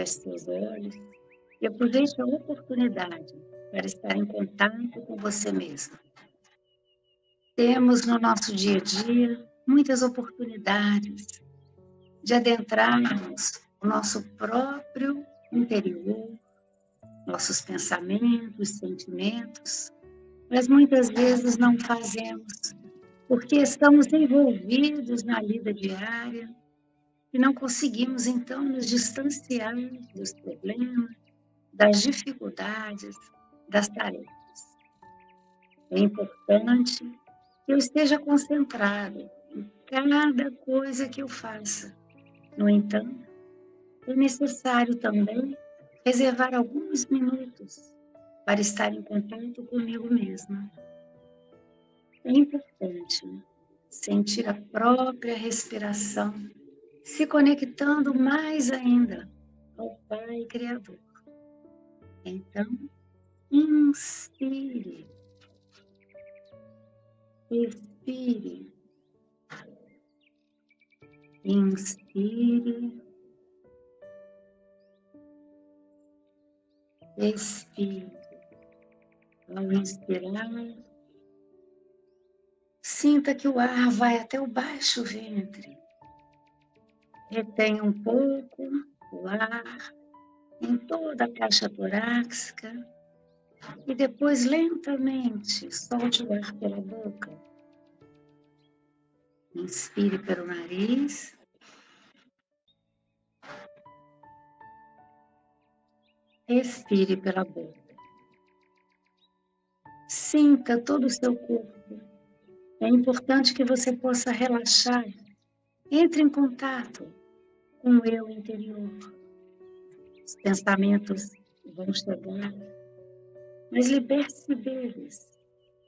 Feche seus olhos e aproveite a oportunidade para estar em contato com você mesmo. Temos no nosso dia a dia muitas oportunidades de adentrarmos o nosso próprio interior, nossos pensamentos, sentimentos, mas muitas vezes não fazemos, porque estamos envolvidos na vida diária e não conseguimos então nos distanciar dos problemas, das dificuldades, das tarefas. É importante que eu esteja concentrado em cada coisa que eu faça. No entanto, é necessário também reservar alguns minutos para estar em contato comigo mesma. É importante sentir a própria respiração, se conectando mais ainda ao Pai Criador. Então, inspire, expire, inspire, expire. Ao inspirar, sinta que o ar vai até o baixo ventre. Retém um pouco o ar em toda a caixa torácica e depois lentamente solte o ar pela boca. Inspire pelo nariz. Expire pela boca. Sinta todo o seu corpo. É importante que você possa relaxar. Entre em contato o eu interior. Os pensamentos vão chegar, mas liberte-se deles,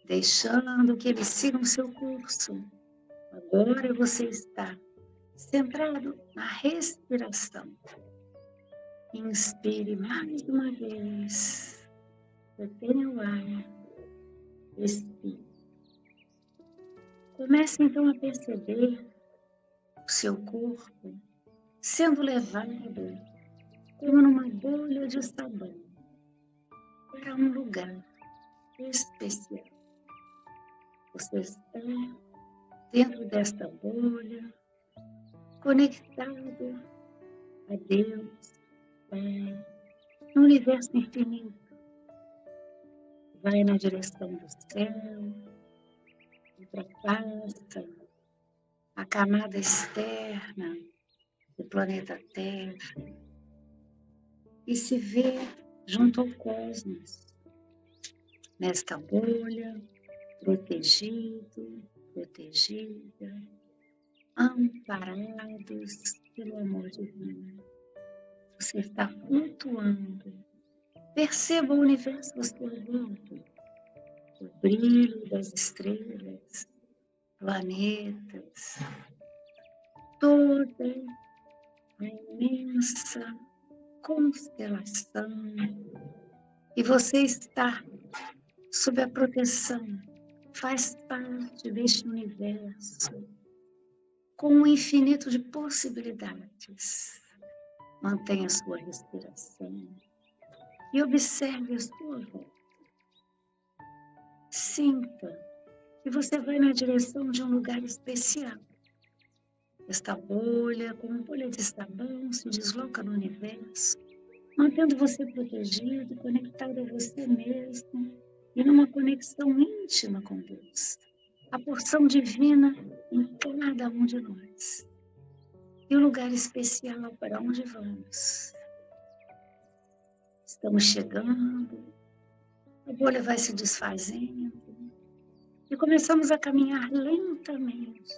deixando que eles sigam seu curso. Agora você está centrado na respiração. Inspire mais uma vez. Retenha o ar Respire. Comece então a perceber o seu corpo sendo levado como numa bolha de sabão para um lugar especial. Você está dentro desta bolha, conectado a Deus, Pai, no universo infinito vai na direção do céu, ultrapassa a camada externa do planeta Terra e se vê junto ao cosmos, nesta bolha, protegido, protegida, amparados pelo amor divino. Você está flutuando Perceba o universo à sua volta, o brilho das estrelas, planetas, toda a imensa constelação. E você está sob a proteção, faz parte deste universo com um infinito de possibilidades. Mantenha sua respiração e observe a sua volta. Sinta que você vai na direção de um lugar especial. Esta bolha, como bolha de sabão, se desloca no universo, mantendo você protegido, conectado a você mesmo e numa conexão íntima com Deus. A porção divina em cada um de nós. E o lugar especial para onde vamos. Estamos chegando, a bolha vai se desfazendo e começamos a caminhar lentamente,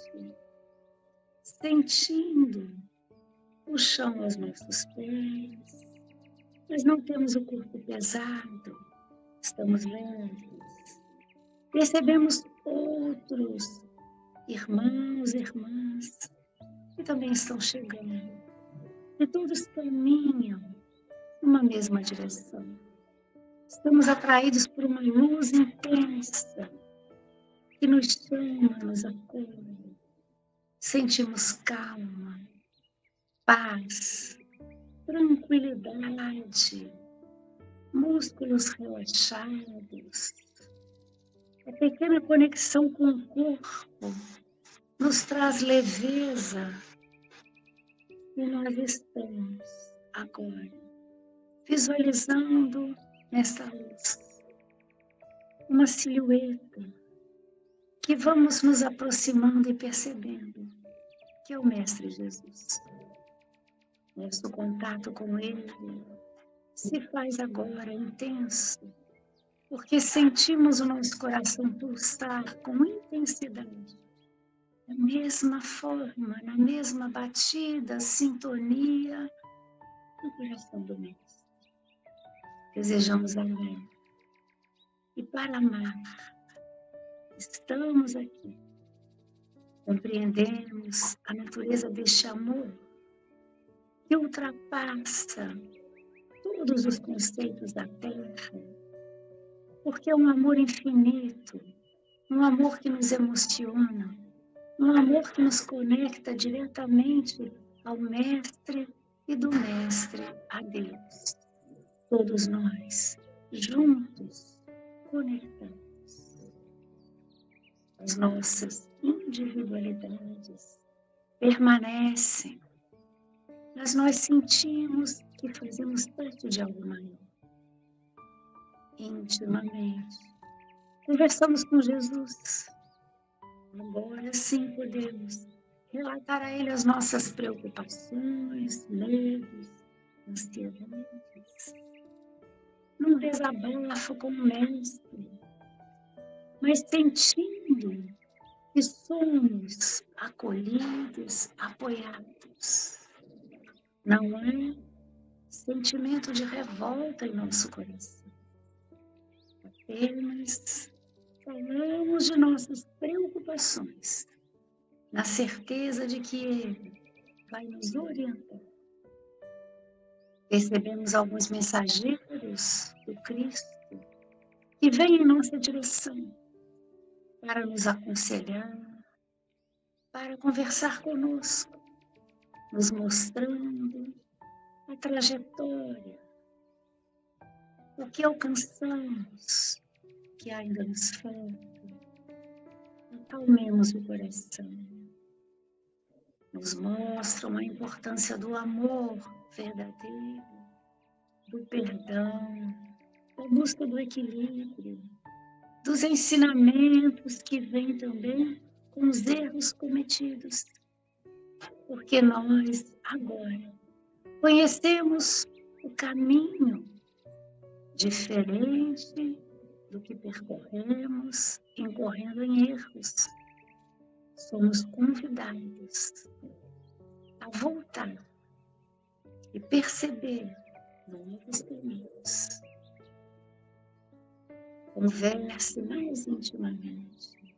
sentindo o chão aos nossos pés, mas não temos o corpo pesado, estamos leves. Percebemos outros irmãos e irmãs que também estão chegando e todos caminham numa mesma direção. Estamos atraídos por uma luz intensa que nos chama, nos acolhe. Sentimos calma, paz, tranquilidade, músculos relaxados. A pequena conexão com o corpo nos traz leveza e nós estamos agora visualizando nessa luz uma silhueta que vamos nos aproximando e percebendo que é o Mestre Jesus. Nosso contato com Ele se faz agora intenso, porque sentimos o nosso coração pulsar com intensidade, da mesma forma, na mesma batida, sintonia do coração do Mestre. Desejamos amar. E para amar, estamos aqui. Compreendemos a natureza deste amor que ultrapassa todos os conceitos da Terra, porque é um amor infinito, um amor que nos emociona, um amor que nos conecta diretamente ao Mestre e do Mestre a Deus. Todos nós, juntos, conectados. As nossas individualidades permanecem, mas nós sentimos que fazemos parte de algo maior. Intimamente. Conversamos com Jesus. Agora sim podemos relatar a Ele as nossas preocupações, medos, ansiedades. Num desabafo com o Mestre, mas sentindo que somos acolhidos, apoiados. Não é sentimento de revolta em nosso coração. Apenas falamos de nossas preocupações, na certeza de que Ele vai nos orientar. Recebemos alguns mensageiros do Cristo que vêm em nossa direção para nos aconselhar, para conversar conosco, nos mostrando a trajetória, o que alcançamos, que ainda nos falta. Acalmemos o coração. Nos mostram a importância do amor verdadeiro, do perdão, da busca do equilíbrio, dos ensinamentos que vêm também com os erros cometidos. Porque nós, agora, conhecemos o caminho diferente do que percorremos incorrendo em erros. Somos convidados a voltar e perceber novos caminhos Converse mais intimamente.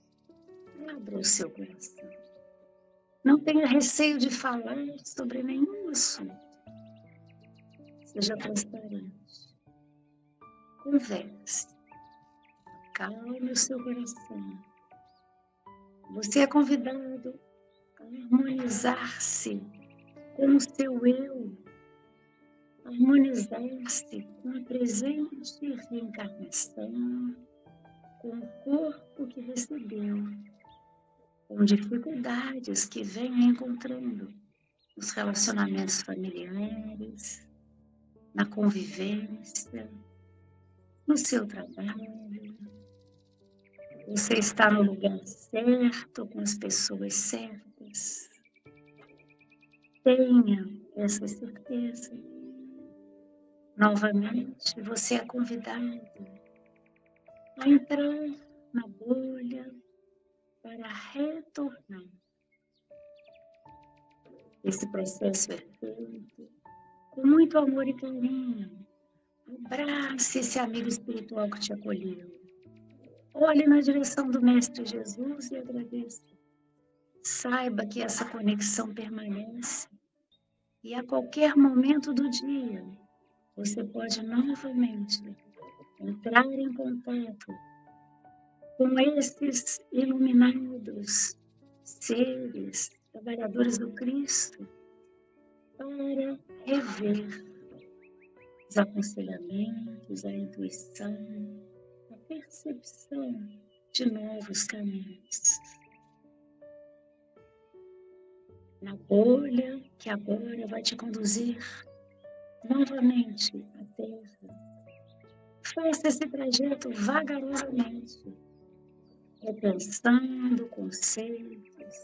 Abra o seu coração. Não tenha receio de falar sobre nenhum assunto. Seja transparente. Converse. Acalme o seu coração. Você é convidado a harmonizar-se com o seu eu harmonizar-se com a presente reencarnação, com o corpo que recebeu, com dificuldades que vem encontrando nos relacionamentos familiares, na convivência, no seu trabalho. Você está no lugar certo, com as pessoas certas. Tenha essa certeza. Novamente, você é convidado a entrar na bolha para retornar. Esse processo é feito com muito amor e carinho. Abrace esse amigo espiritual que te acolheu. Olhe na direção do Mestre Jesus e agradeça. Saiba que essa conexão permanece e a qualquer momento do dia você pode novamente entrar em contato com esses iluminados seres, trabalhadores do Cristo, para rever os aconselhamentos, a intuição, a percepção de novos caminhos. Na bolha que agora vai te conduzir novamente à Terra. Faça esse trajeto vagarosamente, repensando conceitos,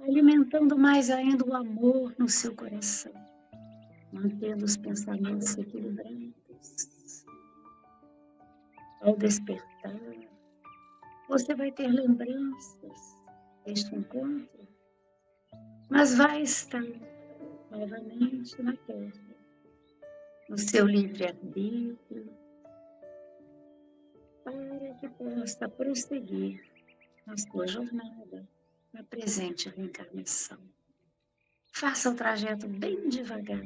alimentando mais ainda o amor no seu coração, mantendo os pensamentos equilibrados. Ao despertar, você vai ter lembranças deste encontro, mas vai estar novamente na terra, no seu livre-arbítrio, para que possa prosseguir na sua jornada na presente reencarnação. Faça o trajeto bem devagar.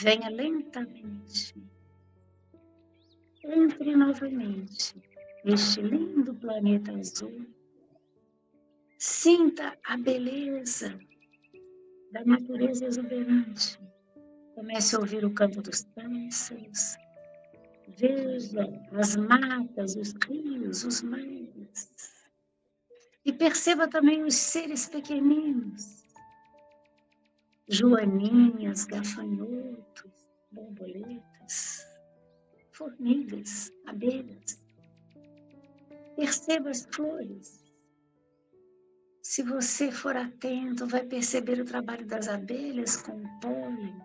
Venha lentamente. Entre novamente neste lindo planeta azul. Sinta a beleza da natureza exuberante. Comece a ouvir o canto dos pássaros. Veja as matas, os rios, os mares e perceba também os seres pequeninos, joaninhas, gafanhotos, borboletas, formigas, abelhas. Perceba as flores. Se você for atento, vai perceber o trabalho das abelhas com o pólen,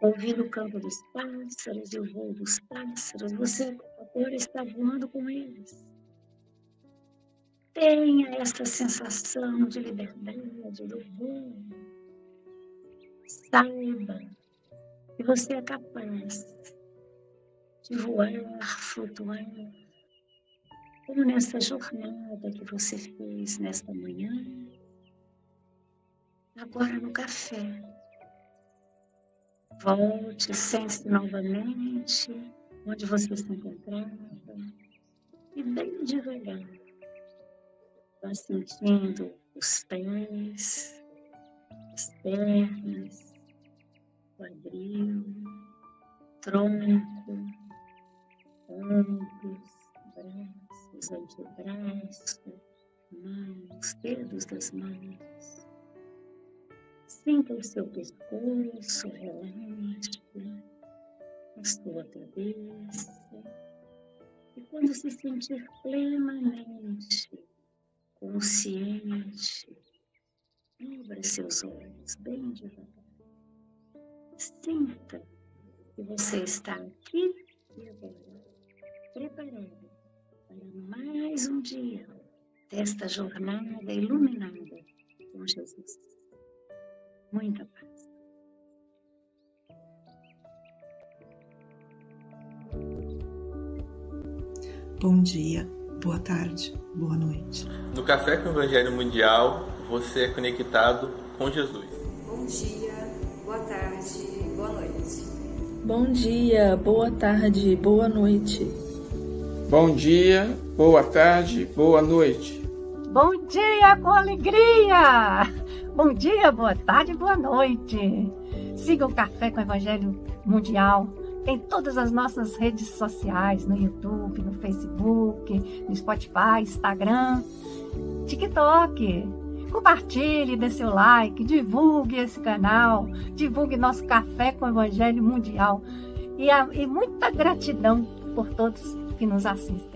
ouvir o canto dos pássaros e o voo dos pássaros. Você agora está voando com eles. Tenha essa sensação de liberdade, do voo. Saiba que você é capaz de voar, flutuar, como nessa jornada que você fez nesta manhã, agora no café. Volte, sente-se novamente onde você se encontrava e bem devagar Vá sentindo os pés, as pernas, quadril, tronco, ombros, braços, antebraço, mãos, dedos das mãos. Sinta o seu pescoço, relaxe a sua cabeça. E quando se sentir plenamente consciente. Abra seus olhos bem devagar. Sinta que você está aqui e agora, preparado para mais um dia desta jornada iluminada com Jesus. Muita paz. Bom dia boa tarde, boa noite. No Café com o Evangelho Mundial, você é conectado com Jesus. Bom dia, boa tarde, boa noite. Bom dia, boa tarde, boa noite. Bom dia, boa tarde, boa noite. Bom dia com alegria! Bom dia, boa tarde, boa noite. Siga o Café com Evangelho Mundial em todas as nossas redes sociais, no YouTube, no Facebook, no Spotify, Instagram, TikTok. Compartilhe, dê seu like, divulgue esse canal, divulgue nosso Café com Evangelho Mundial. E, a, e muita gratidão por todos que nos assistem.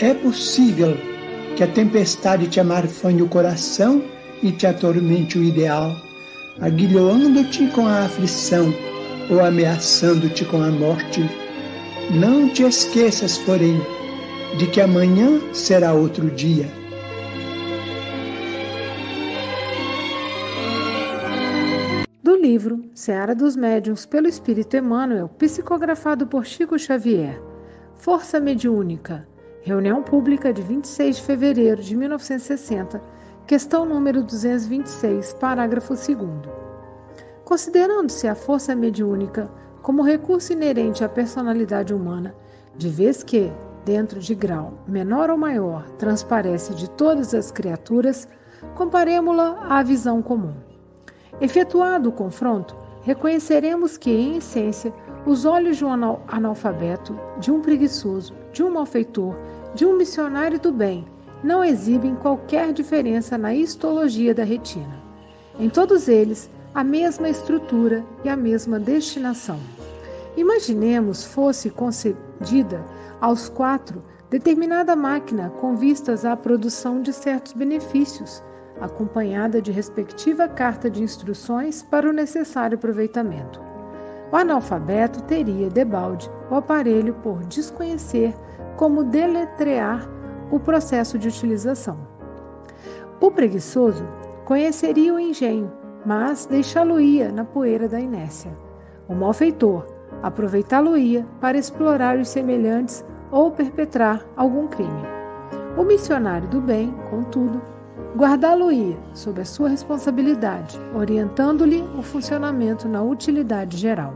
é possível que a tempestade te amarfanhe o coração e te atormente o ideal, aguilhoando-te com a aflição ou ameaçando-te com a morte. Não te esqueças, porém, de que amanhã será outro dia. Do livro Seara dos Médiuns pelo Espírito Emmanuel, psicografado por Chico Xavier. Força Mediúnica Reunião pública de 26 de fevereiro de 1960, questão número 226, parágrafo 2. Considerando-se a força mediúnica como recurso inerente à personalidade humana, de vez que, dentro de grau menor ou maior, transparece de todas as criaturas, comparemos-la à visão comum. Efetuado o confronto, reconheceremos que, em essência, os olhos de um analfabeto, de um preguiçoso, de um malfeitor, de um missionário do bem não exibem qualquer diferença na histologia da retina. Em todos eles, a mesma estrutura e a mesma destinação. Imaginemos fosse concedida aos quatro determinada máquina com vistas à produção de certos benefícios, acompanhada de respectiva carta de instruções para o necessário aproveitamento. O analfabeto teria, debalde, o aparelho por desconhecer como deletrear o processo de utilização. O preguiçoso conheceria o engenho, mas deixá-lo-ia na poeira da inércia. O malfeitor aproveitá-lo-ia para explorar os semelhantes ou perpetrar algum crime. O missionário do bem, contudo, guardá-lo-ia sob a sua responsabilidade, orientando-lhe o funcionamento na utilidade geral.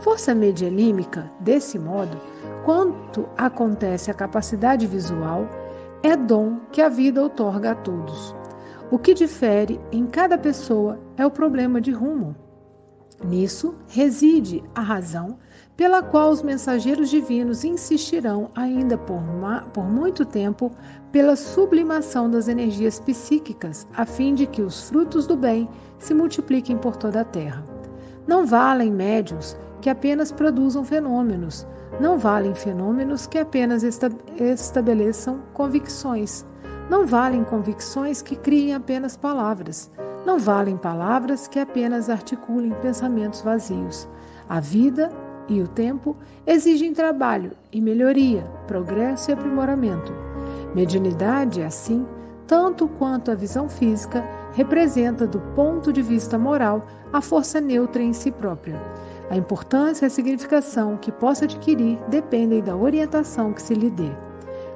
Força medianímica, desse modo, quanto acontece a capacidade visual, é dom que a vida outorga a todos. O que difere em cada pessoa é o problema de rumo. Nisso reside a razão pela qual os mensageiros divinos insistirão ainda por, por muito tempo pela sublimação das energias psíquicas, a fim de que os frutos do bem se multipliquem por toda a terra. Não valem médios que apenas produzam fenômenos, não valem fenômenos que apenas estabeleçam convicções. Não valem convicções que criem apenas palavras. Não valem palavras que apenas articulem pensamentos vazios. A vida e o tempo exigem trabalho e melhoria, progresso e aprimoramento. Mediunidade, assim, tanto quanto a visão física, representa, do ponto de vista moral, a força neutra em si própria. A importância e a significação que possa adquirir dependem da orientação que se lhe dê.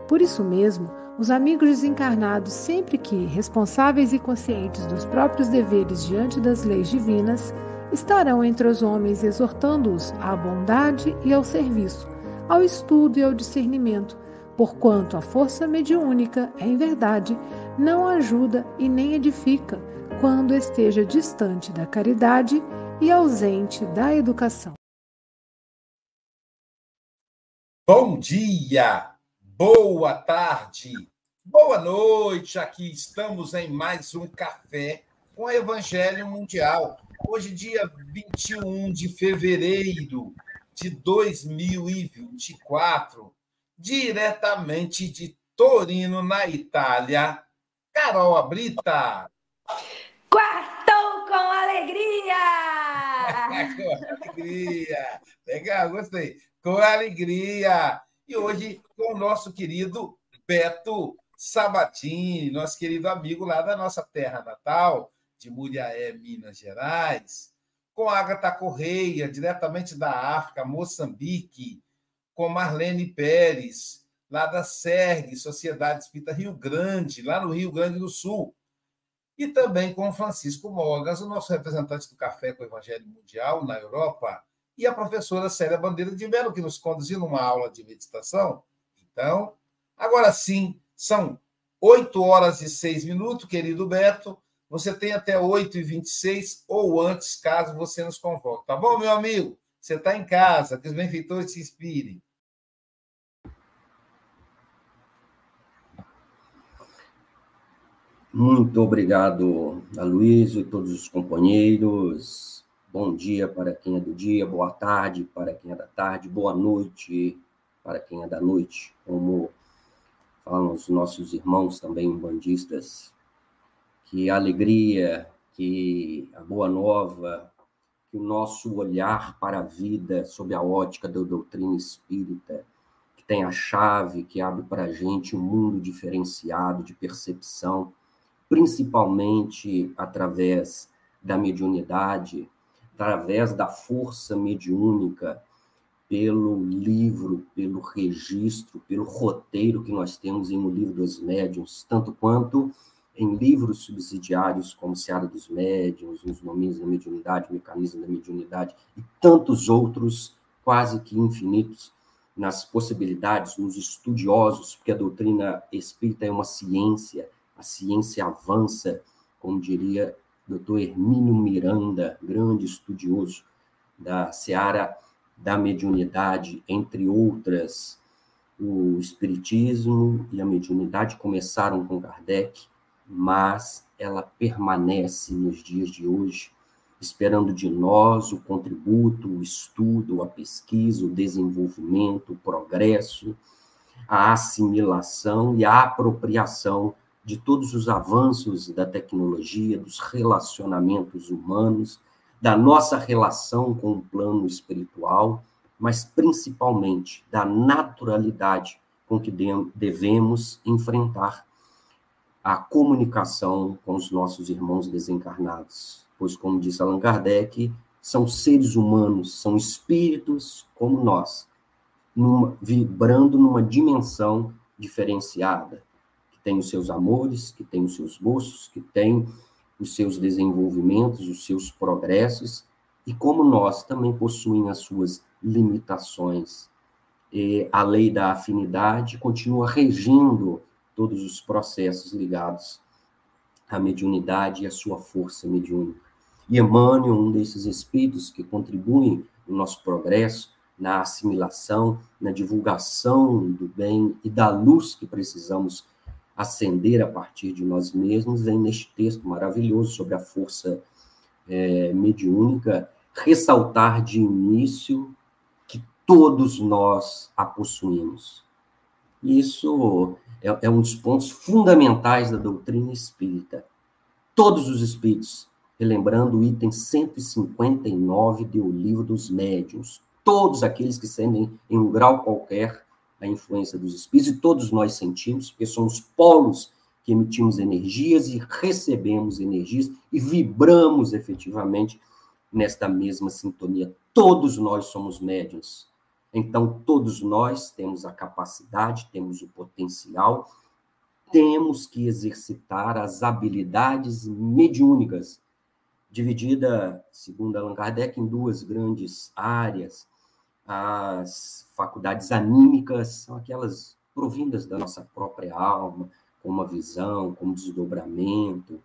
Por isso mesmo, os amigos desencarnados, sempre que responsáveis e conscientes dos próprios deveres diante das leis divinas, estarão entre os homens exortando-os à bondade e ao serviço, ao estudo e ao discernimento, porquanto a força mediúnica, em verdade, não ajuda e nem edifica quando esteja distante da caridade e ausente da educação. Bom dia, boa tarde, boa noite. Aqui estamos em mais um café com o Evangelho Mundial. Hoje, dia 21 de fevereiro de 2024, diretamente de Torino, na Itália. Carol Abrita. Quartou com alegria! Com alegria. Legal, gostei. Com alegria. E hoje com o nosso querido Beto Sabatini, nosso querido amigo lá da nossa terra natal, de Muriaé, Minas Gerais. Com Agatha Correia, diretamente da África, Moçambique. Com Marlene Pérez, lá da SERG, Sociedade Espírita Rio Grande, lá no Rio Grande do Sul e também com Francisco Mogas, o nosso representante do Café com o Evangelho Mundial na Europa, e a professora Célia Bandeira de Melo, que nos conduziu numa aula de meditação. Então, agora sim, são oito horas e seis minutos, querido Beto. você tem até 8h26 ou antes, caso você nos convoque. Tá bom, meu amigo? Você está em casa, que os benfeitores se inspirem. Muito obrigado, Aloysio e todos os companheiros. Bom dia para quem é do dia, boa tarde para quem é da tarde, boa noite para quem é da noite. Como falam os nossos irmãos também bandistas, que alegria, que a boa nova, que o nosso olhar para a vida sob a ótica da doutrina espírita, que tem a chave que abre para a gente um mundo diferenciado de percepção, principalmente através da mediunidade, através da força mediúnica, pelo livro, pelo registro, pelo roteiro que nós temos em O Livro dos Médiuns, tanto quanto em livros subsidiários como Seara dos Médiuns, Os Domínios da Mediunidade, Mecanismo da Mediunidade e tantos outros, quase que infinitos, nas possibilidades, nos estudiosos, porque a doutrina espírita é uma ciência, a ciência avança, como diria Dr. Hermínio Miranda, grande estudioso da seara da mediunidade, entre outras. O espiritismo e a mediunidade começaram com Kardec, mas ela permanece nos dias de hoje, esperando de nós o contributo, o estudo, a pesquisa, o desenvolvimento, o progresso, a assimilação e a apropriação de todos os avanços da tecnologia, dos relacionamentos humanos, da nossa relação com o plano espiritual, mas principalmente da naturalidade com que devemos enfrentar a comunicação com os nossos irmãos desencarnados. Pois, como disse Allan Kardec, são seres humanos, são espíritos como nós, numa, vibrando numa dimensão diferenciada, tem os seus amores, que tem os seus gostos, que tem os seus desenvolvimentos, os seus progressos, e como nós também possuem as suas limitações. E a lei da afinidade continua regindo todos os processos ligados à mediunidade e à sua força mediúnica. E Emmanuel, um desses espíritos que contribuem no nosso progresso, na assimilação, na divulgação do bem e da luz que precisamos acender a partir de nós mesmos, vem neste texto maravilhoso sobre a força é, mediúnica, ressaltar de início que todos nós a possuímos. Isso é, é um dos pontos fundamentais da doutrina espírita. Todos os espíritos, relembrando o item 159 do Livro dos Médiuns, todos aqueles que sentem em um grau qualquer a influência dos espíritos, e todos nós sentimos, porque somos polos que emitimos energias e recebemos energias e vibramos efetivamente nesta mesma sintonia. Todos nós somos médiums. Então, todos nós temos a capacidade, temos o potencial, temos que exercitar as habilidades mediúnicas, dividida, segundo Allan Kardec, em duas grandes áreas, as faculdades anímicas são aquelas provindas da nossa própria alma, como a visão, como desdobramento,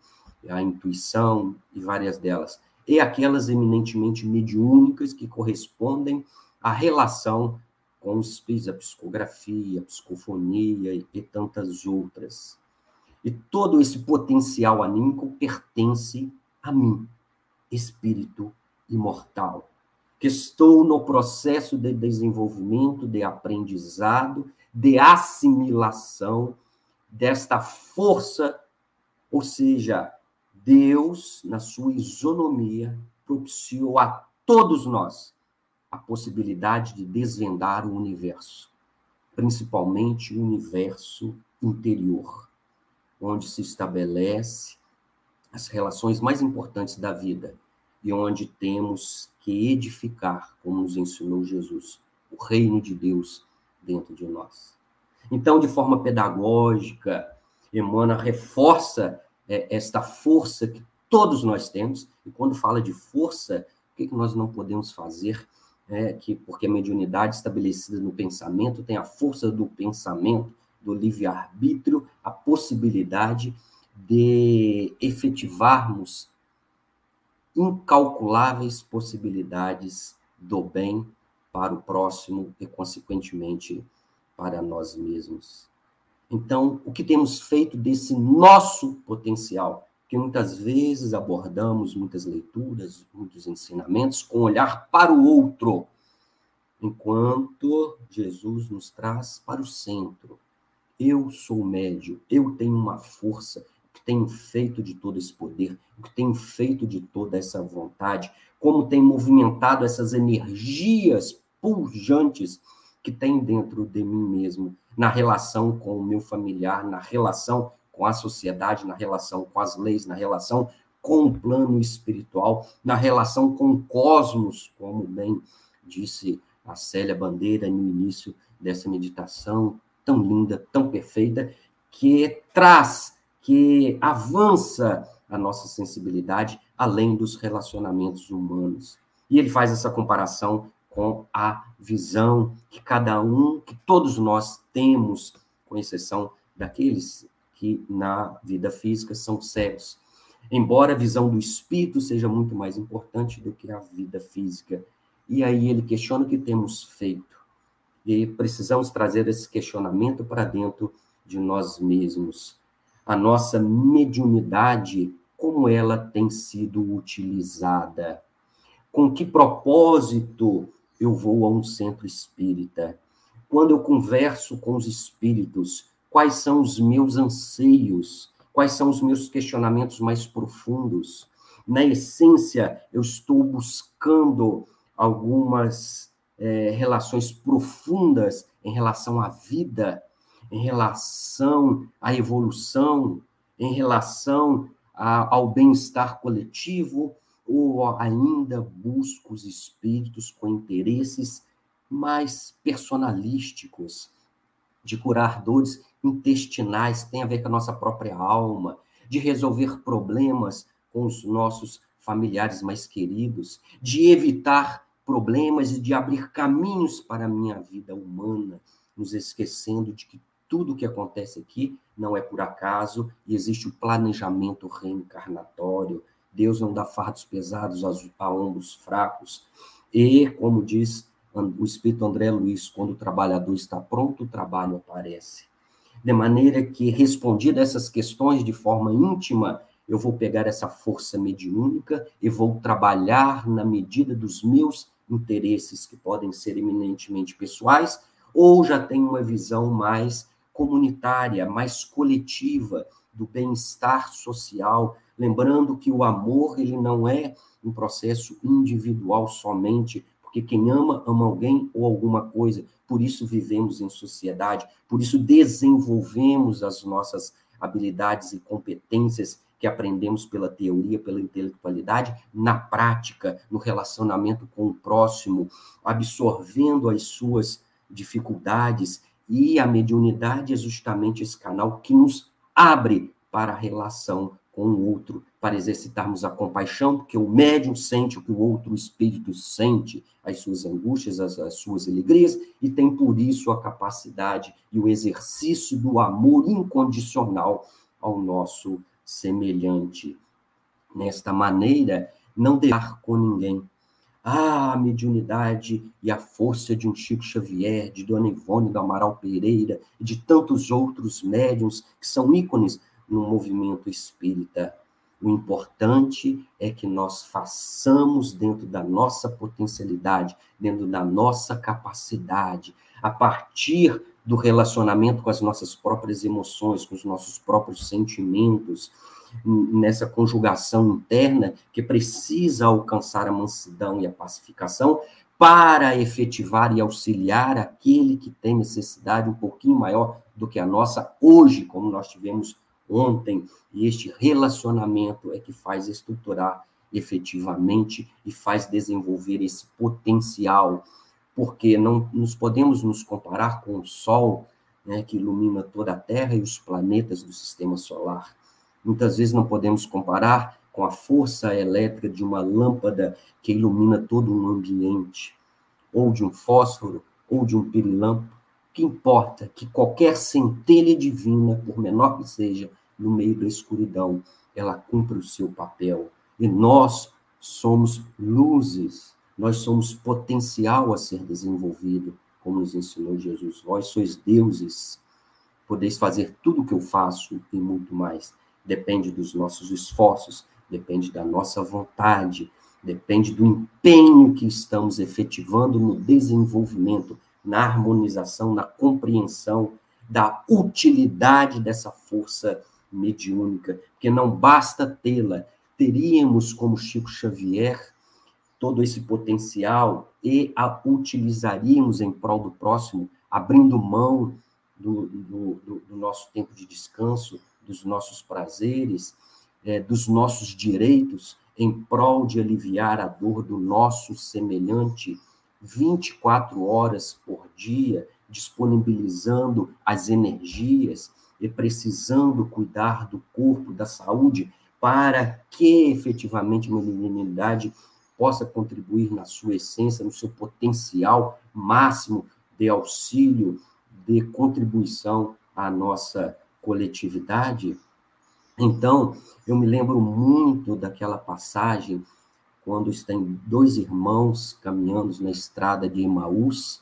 a intuição e várias delas. E aquelas eminentemente mediúnicas que correspondem à relação com os espíritos, a psicografia, a psicofonia e, e tantas outras. E todo esse potencial anímico pertence a mim, espírito imortal que estou no processo de desenvolvimento, de aprendizado, de assimilação desta força, ou seja, Deus, na sua isonomia, propiciou a todos nós a possibilidade de desvendar o universo, principalmente o universo interior, onde se estabelece as relações mais importantes da vida e onde temos que edificar, como nos ensinou Jesus, o reino de Deus dentro de nós. Então, de forma pedagógica, Emmanuel reforça é, esta força que todos nós temos, e quando fala de força, o que, que nós não podemos fazer? É, que, porque a mediunidade estabelecida no pensamento tem a força do pensamento, do livre-arbítrio, a possibilidade de efetivarmos incalculáveis possibilidades do bem para o próximo e, consequentemente, para nós mesmos. Então, o que temos feito desse nosso potencial? Que muitas vezes abordamos muitas leituras, muitos ensinamentos com olhar para o outro, enquanto Jesus nos traz para o centro. Eu sou médio, eu tenho uma força, que tenho feito de todo esse poder, o que tenho feito de toda essa vontade, como tem movimentado essas energias pujantes que tem dentro de mim mesmo, na relação com o meu familiar, na relação com a sociedade, na relação com as leis, na relação com o plano espiritual, na relação com o cosmos, como bem disse a Célia Bandeira no início dessa meditação tão linda, tão perfeita, que traz, que avança a nossa sensibilidade além dos relacionamentos humanos. E ele faz essa comparação com a visão que cada um, que todos nós temos, com exceção daqueles que na vida física são cegos. Embora a visão do espírito seja muito mais importante do que a vida física. E aí ele questiona o que temos feito. E precisamos trazer esse questionamento para dentro de nós mesmos. A nossa mediunidade, como ela tem sido utilizada? Com que propósito eu vou a um centro espírita? Quando eu converso com os espíritos, quais são os meus anseios? Quais são os meus questionamentos mais profundos? Na essência, eu estou buscando algumas é, relações profundas em relação à vida, em relação à evolução, em relação a, ao bem-estar coletivo, ou ainda busco os espíritos com interesses mais personalísticos, de curar dores intestinais que têm a ver com a nossa própria alma, de resolver problemas com os nossos familiares mais queridos, de evitar problemas e de abrir caminhos para a minha vida humana, nos esquecendo de que tudo o que acontece aqui não é por acaso e existe o planejamento reencarnatório, Deus não dá fardos pesados a ombros fracos. E, como diz o Espírito André Luiz, quando o trabalhador está pronto, o trabalho aparece. De maneira que, respondida essas questões de forma íntima, eu vou pegar essa força mediúnica e vou trabalhar na medida dos meus interesses, que podem ser eminentemente pessoais, ou já tenho uma visão mais comunitária, mais coletiva, do bem-estar social, lembrando que o amor ele não é um processo individual somente, porque quem ama ama alguém ou alguma coisa. Por isso vivemos em sociedade, por isso desenvolvemos as nossas habilidades e competências que aprendemos pela teoria, pela intelectualidade, na prática, no relacionamento com o próximo, absorvendo as suas dificuldades e a mediunidade é justamente esse canal que nos abre para a relação com o outro, para exercitarmos a compaixão, porque o médium sente o que o outro espírito sente, as suas angústias, as, as suas alegrias, e tem por isso a capacidade e o exercício do amor incondicional ao nosso semelhante. Nesta maneira, não deixar com ninguém. Ah, a mediunidade e a força de um Chico Xavier, de Dona Ivone do Amaral Pereira e de tantos outros médiums que são ícones no movimento espírita. O importante é que nós façamos dentro da nossa potencialidade, dentro da nossa capacidade, a partir do relacionamento com as nossas próprias emoções, com os nossos próprios sentimentos, nessa conjugação interna que precisa alcançar a mansidão e a pacificação para efetivar e auxiliar aquele que tem necessidade um pouquinho maior do que a nossa hoje, como nós tivemos ontem, e este relacionamento é que faz estruturar efetivamente e faz desenvolver esse potencial, porque não nos podemos nos comparar com o Sol, né, que ilumina toda a Terra e os planetas do sistema solar. Muitas vezes não podemos comparar com a força elétrica de uma lâmpada que ilumina todo um ambiente, ou de um fósforo, ou de um pirilampo. O que importa é que qualquer centelha divina, por menor que seja, no meio da escuridão, ela cumpre o seu papel. E nós somos luzes, nós somos potencial a ser desenvolvido, como nos ensinou Jesus. Vós sois deuses, podeis fazer tudo o que eu faço e muito mais. Depende dos nossos esforços, depende da nossa vontade, depende do empenho que estamos efetivando no desenvolvimento, na harmonização, na compreensão da utilidade dessa força mediúnica, porque não basta tê-la, teríamos, como Chico Xavier, todo esse potencial e a utilizaríamos em prol do próximo, abrindo mão do, do, do nosso tempo de descanso, dos nossos prazeres, é, dos nossos direitos, em prol de aliviar a dor do nosso semelhante 24 horas por dia, disponibilizando as energias e precisando cuidar do corpo, da saúde, para que efetivamente a mediunidade possa contribuir na sua essência, no seu potencial máximo de auxílio, de contribuição à nossa coletividade. Então, eu me lembro muito daquela passagem quando estão dois irmãos caminhando na estrada de Emaús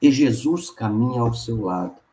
e Jesus caminha ao seu lado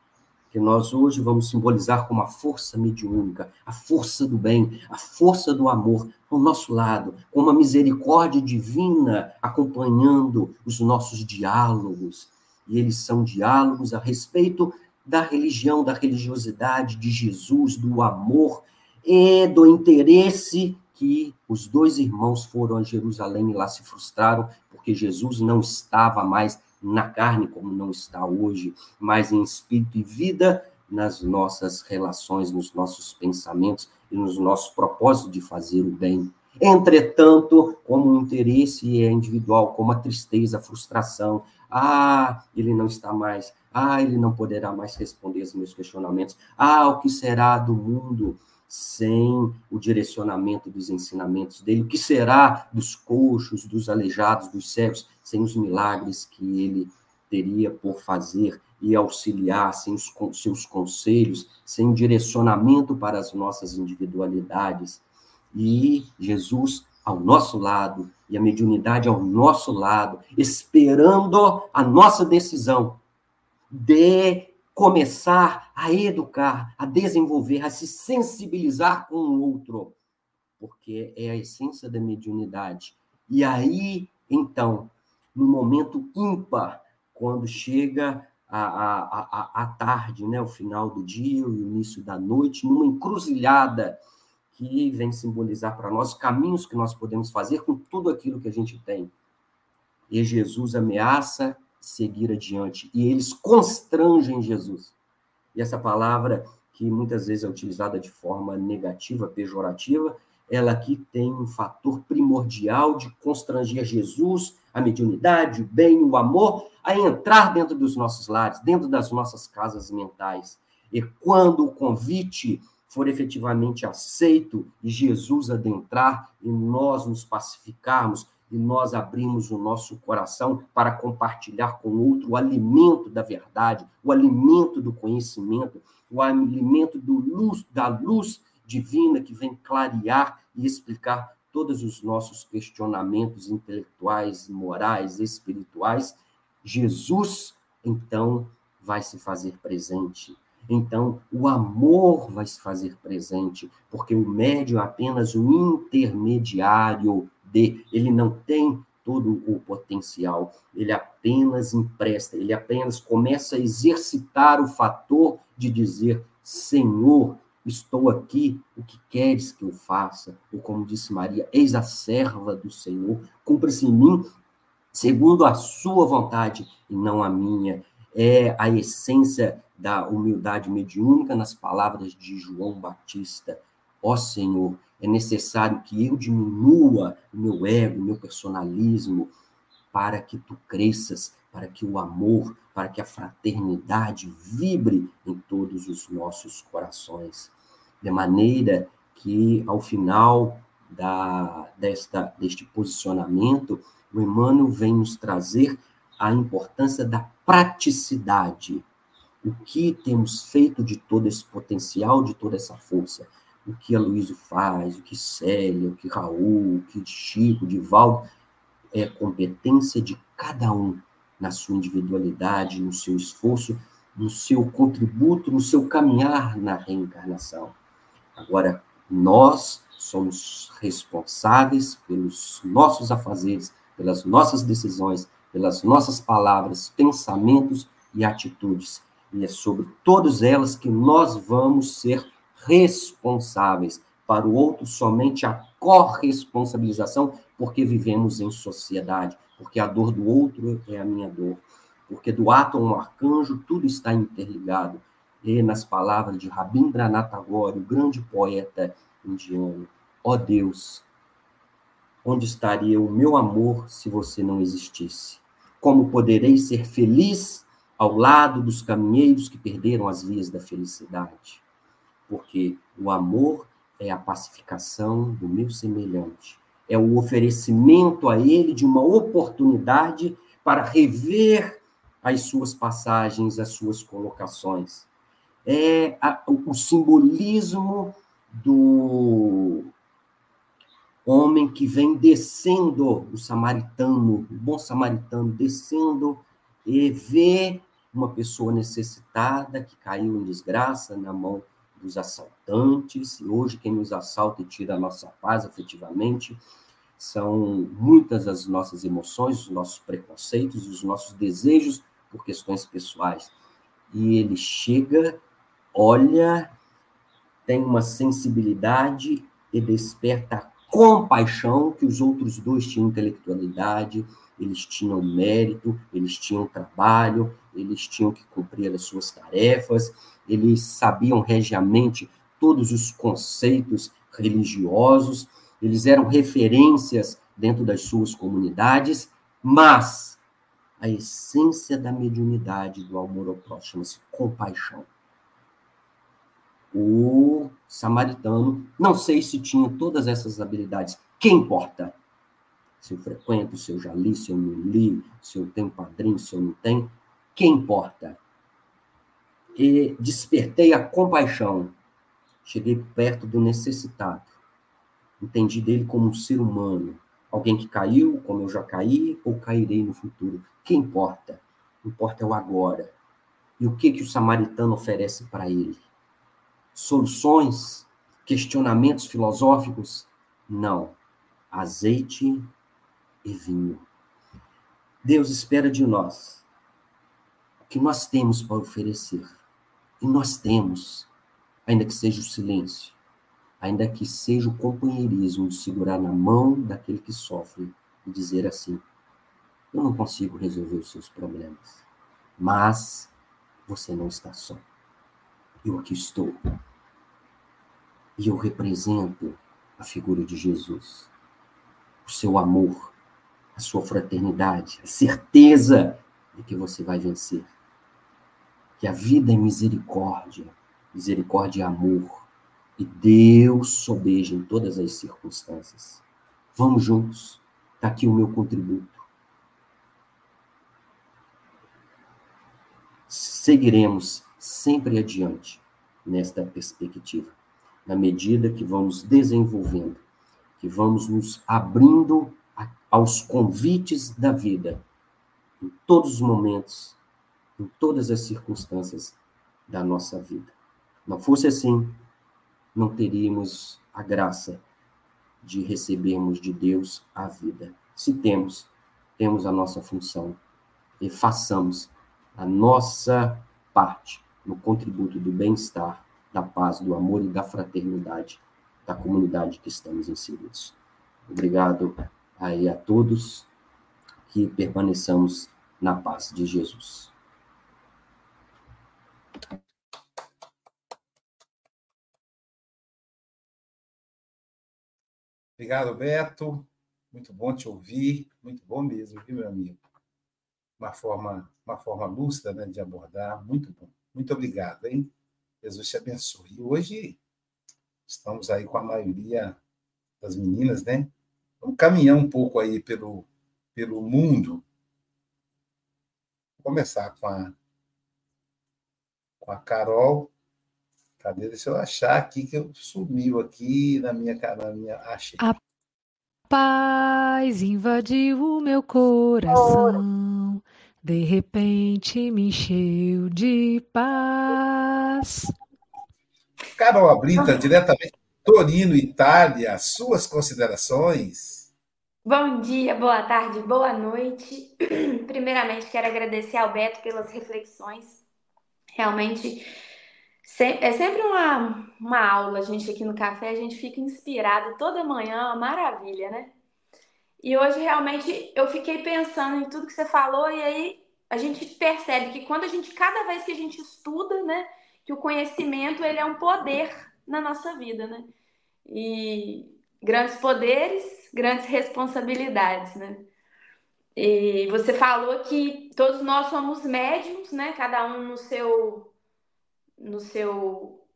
que nós hoje vamos simbolizar como a força mediúnica, a força do bem, a força do amor ao nosso lado, com uma misericórdia divina acompanhando os nossos diálogos. E eles são diálogos a respeito da religião, da religiosidade de Jesus, do amor e do interesse que os dois irmãos foram a Jerusalém e lá se frustraram, porque Jesus não estava mais na carne, como não está hoje, mas em espírito e vida nas nossas relações, nos nossos pensamentos e nos nossos propósitos de fazer o bem. Entretanto, como o interesse é individual, como a tristeza, a frustração, ah, ele não está mais, ah, ele não poderá mais responder aos meus questionamentos, ah, o que será do mundo? sem o direcionamento dos ensinamentos dele? O que será dos coxos, dos aleijados, dos cegos, sem os milagres que ele teria por fazer e auxiliar, sem os seus conselhos, sem o direcionamento para as nossas individualidades? E Jesus ao nosso lado e a mediunidade ao nosso lado, esperando a nossa decisão de começar a educar, a desenvolver, a se sensibilizar com o outro, porque é a essência da mediunidade. E aí, então, no momento ímpar, quando chega a, a, a, a tarde, né, o final do dia, o início da noite, numa encruzilhada que vem simbolizar para nós caminhos que nós podemos fazer com tudo aquilo que a gente tem. E Jesus ameaça seguir adiante. E eles constrangem Jesus. E essa palavra, que muitas vezes é utilizada de forma negativa, pejorativa, ela aqui tem um fator primordial de constranger Jesus, a mediunidade, o bem, o amor, a entrar dentro dos nossos lares, dentro das nossas casas mentais. E quando o convite for efetivamente aceito e Jesus adentrar e nós nos pacificarmos, e nós abrimos o nosso coração para compartilhar com outro o alimento da verdade, o alimento do conhecimento, o alimento do luz, da luz divina que vem clarear e explicar todos os nossos questionamentos intelectuais, morais, espirituais, Jesus então vai se fazer presente. Então, o amor vai se fazer presente, porque o médio é apenas um intermediário ele não tem todo o potencial, ele apenas empresta, ele apenas começa a exercitar o fator de dizer: Senhor, estou aqui, o que queres que eu faça? Ou como disse Maria, eis a serva do Senhor, cumpra-se em mim segundo a sua vontade e não a minha. É a essência da humildade mediúnica nas palavras de João Batista. Ó Senhor, é necessário que eu diminua o meu ego, o meu personalismo, para que tu cresças, para que o amor, para que a fraternidade vibre em todos os nossos corações. De maneira que, ao final da, desta, deste posicionamento, o Emmanuel vem nos trazer a importância da praticidade. o que temos feito de todo esse potencial, de toda essa força. O que a Luísa faz, o que Célia, o que Raul, o que Chico, de Valdo, é competência de cada um na sua individualidade, no seu esforço, no seu contributo, no seu caminhar na reencarnação. Agora, nós somos responsáveis pelos nossos afazeres, pelas nossas decisões, pelas nossas palavras, pensamentos e atitudes. E é sobre todas elas que nós vamos ser responsáveis. Para o outro, somente a corresponsabilização, porque vivemos em sociedade, porque a dor do outro é a minha dor, porque do átomo ao arcanjo tudo está interligado. E nas palavras de Rabindranath Tagore, o grande poeta indiano, ó oh Deus, onde estaria o meu amor se você não existisse? Como poderei ser feliz ao lado dos caminheiros que perderam as vias da felicidade? Porque o amor é a pacificação do meu semelhante, é o oferecimento a ele de uma oportunidade para rever as suas passagens, as suas colocações. É a, o simbolismo do homem que vem descendo, o samaritano, o bom samaritano, descendo e vê uma pessoa necessitada que caiu em desgraça na mão dos assaltantes, e hoje quem nos assalta e tira a nossa paz, efetivamente, são muitas as nossas emoções, os nossos preconceitos, os nossos desejos por questões pessoais. E ele chega, olha, tem uma sensibilidade e desperta compaixão, que os outros dois tinham intelectualidade, eles tinham mérito, eles tinham trabalho, eles tinham que cumprir as suas tarefas, eles sabiam regiamente todos os conceitos religiosos, eles eram referências dentro das suas comunidades, mas a essência da mediunidade do amor ao próximo chama-se compaixão o samaritano, não sei se tinha todas essas habilidades. Quem importa? Se eu frequento, se eu já li, se eu não li, se eu tenho padrinho, se eu não tenho. Quem importa? E despertei a compaixão. Cheguei perto do necessitado. Entendi dele como um ser humano. Alguém que caiu, como eu já caí, ou cairei no futuro. Quem importa? Importa é o agora. E o que, que o samaritano oferece para ele? Soluções, questionamentos filosóficos. Não. Azeite e vinho. Deus espera de nós o que nós temos para oferecer. E nós temos, ainda que seja o silêncio, ainda que seja o companheirismo de segurar na mão daquele que sofre e dizer assim: Eu não consigo resolver os seus problemas, mas você não está só. Eu aqui estou. E eu represento a figura de Jesus. O seu amor, a sua fraternidade, a certeza de que você vai vencer. Que a vida é misericórdia, misericórdia é amor. E Deus sobeja em todas as circunstâncias. Vamos juntos. Está aqui o meu contributo. Seguiremos sempre adiante nesta perspectiva, na medida que vamos desenvolvendo, que vamos nos abrindo aos convites da vida, em todos os momentos, em todas as circunstâncias da nossa vida. Não fosse assim, não teríamos a graça de recebermos de Deus a vida. Se temos, temos a nossa função e façamos a nossa parte no contributo do bem-estar, da paz, do amor e da fraternidade da comunidade que estamos inseridos. Obrigado aí a todos que permaneçamos na paz de Jesus. Obrigado, Beto. Muito bom te ouvir, muito bom mesmo, viu, meu amigo? Uma forma, uma forma lúcida né, de abordar, muito bom. Muito obrigado, hein? Jesus te abençoe. E hoje estamos aí com a maioria das meninas, né? Vamos caminhar um pouco aí pelo, pelo mundo. Vou começar com a com a Carol. Cadê? Deixa eu achar aqui que eu sumiu aqui na minha na minha achei. A paz invadiu o meu coração. De repente me encheu de paz. Carol Brita, diretamente de Torino, Itália, suas considerações? Bom dia, boa tarde, boa noite. Primeiramente, quero agradecer ao Beto pelas reflexões. Realmente, é sempre uma, uma aula, a gente aqui no café, a gente fica inspirado toda manhã, uma maravilha, né? E hoje, realmente, eu fiquei pensando em tudo que você falou, e aí a gente percebe que quando a gente, cada vez que a gente estuda, né, que o conhecimento, ele é um poder na nossa vida, né? E grandes poderes grandes responsabilidades, né? E você falou que todos nós somos médiums, né? Cada um no seu, no seu,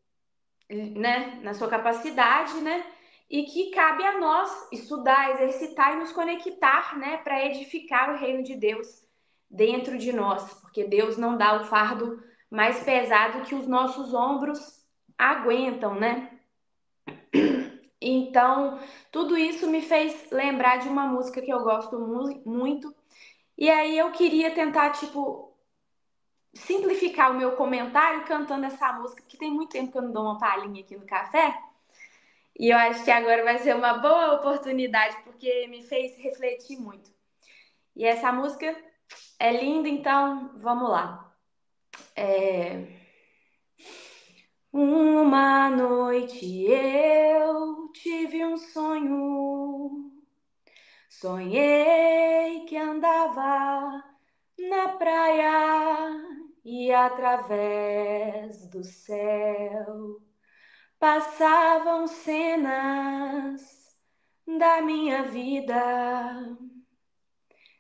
né? Na sua capacidade, né? E que cabe a nós estudar, exercitar e nos conectar, né? Para edificar o reino de Deus dentro de nós, porque Deus não dá o fardo mais pesado que os nossos ombros aguentam, né? Então, tudo isso me fez lembrar de uma música que eu gosto mu muito. E aí eu queria tentar, tipo, simplificar o meu comentário cantando essa música, que tem muito tempo que eu não dou uma palhinha aqui no café. E eu acho que agora vai ser uma boa oportunidade, porque me fez refletir muito. E essa música é linda, então vamos lá. É... Uma noite eu tive um sonho. Sonhei que andava na praia e através do céu passavam cenas da minha vida.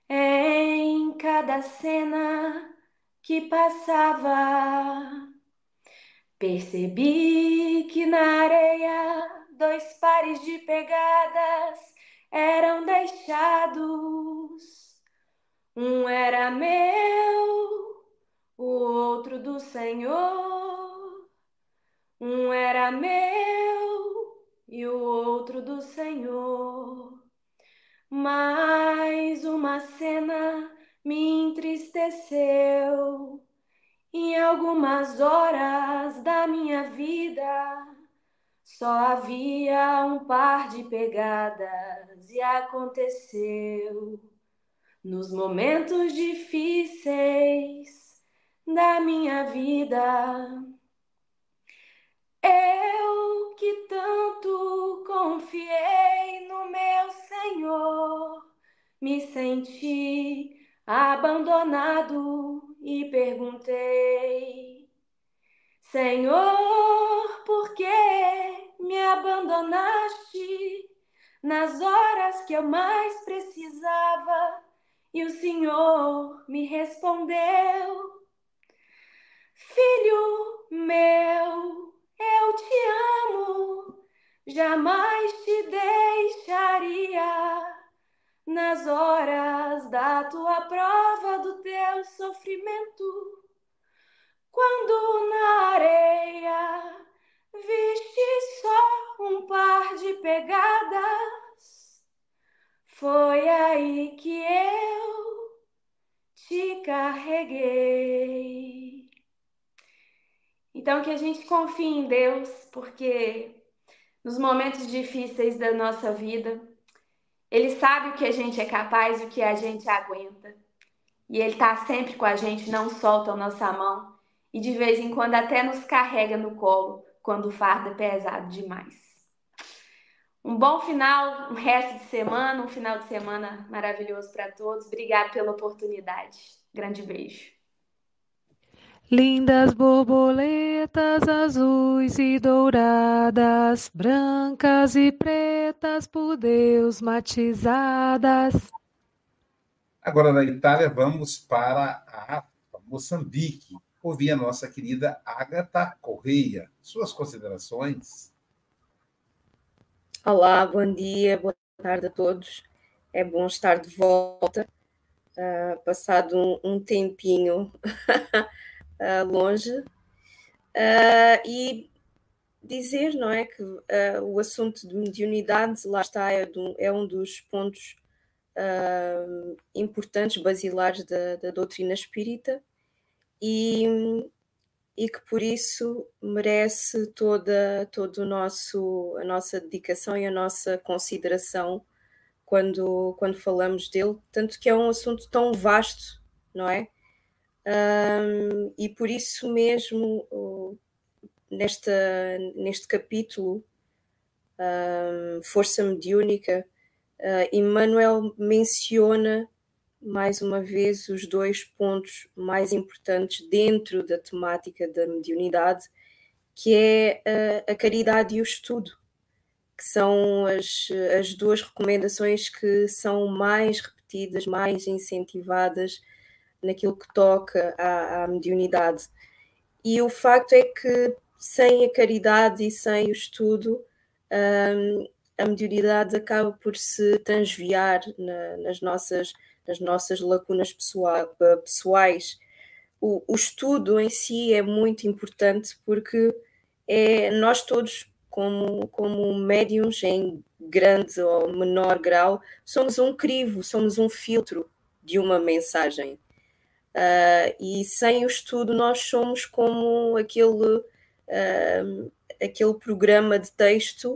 Em cada cena que passava, Percebi que na areia dois pares de pegadas eram deixados. Um era meu, o outro do Senhor. Um era meu e o outro do Senhor. Mais uma cena me entristeceu em algumas horas da minha vida só havia um par de pegadas e aconteceu nos momentos difíceis da minha vida. Eu que tanto confiei no meu Senhor, me senti abandonado e perguntei: Senhor, por que me abandonaste nas horas que eu mais precisava? E o Senhor me respondeu: Filho meu, eu te amo, jamais te deixaria nas horas da tua prova, do teu sofrimento, quando na areia viste só um par de pegadas, foi aí que eu te carreguei. Então, que a gente confie em Deus, porque nos momentos difíceis da nossa vida, ele sabe o que a gente é capaz e o que a gente aguenta. E ele está sempre com a gente, não solta a nossa mão. E de vez em quando até nos carrega no colo quando o fardo é pesado demais. Um bom final, um resto de semana, um final de semana maravilhoso para todos. Obrigada pela oportunidade. Grande beijo. Lindas borboletas azuis e douradas, brancas e pretas por Deus matizadas. Agora na Itália vamos para a Moçambique, ouvir a nossa querida Agatha Correia. Suas considerações? Olá, bom dia, boa tarde a todos. É bom estar de volta, uh, passado um, um tempinho uh, longe, Uh, e dizer, não é, que uh, o assunto de mediunidade, lá está, é, é um dos pontos importantes, basilares da, da, doutrina espírita e, e que por isso merece toda, todo o nosso, a nossa dedicação e a nossa consideração quando, quando falamos dele, tanto que é um assunto tão vasto, não é? Um, e por isso mesmo, nesta, neste capítulo, um, Força Mediúnica, uh, Emmanuel menciona mais uma vez os dois pontos mais importantes dentro da temática da mediunidade, que é a, a caridade e o estudo, que são as, as duas recomendações que são mais repetidas, mais incentivadas naquilo que toca à, à mediunidade. E o facto é que sem a caridade e sem o estudo, um, a mediunidade acaba por se transviar na, nas, nossas, nas nossas lacunas pessoais. O, o, estudo em si é muito importante porque é, nós todos, como, como médiums em grande ou menor grau, somos um crivo, somos um filtro de uma mensagem. Uh, e sem o estudo, nós somos como aquele, uh, aquele programa de texto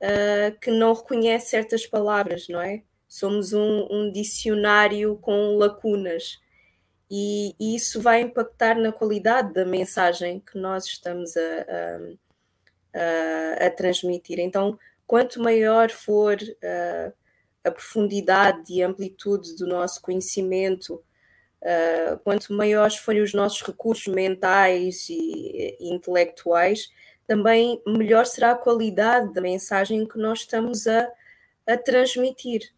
uh, que não reconhece certas palavras, não é? Somos um, um dicionário com lacunas. E, e, isso vai impactar na qualidade da mensagem que nós estamos a, a, a, transmitir. Então, quanto maior for a profundidade e amplitude do nosso conhecimento, Uh, quanto maiores forem os nossos recursos mentais e, e, intelectuais, também melhor será a qualidade da mensagem que nós estamos a, a transmitir.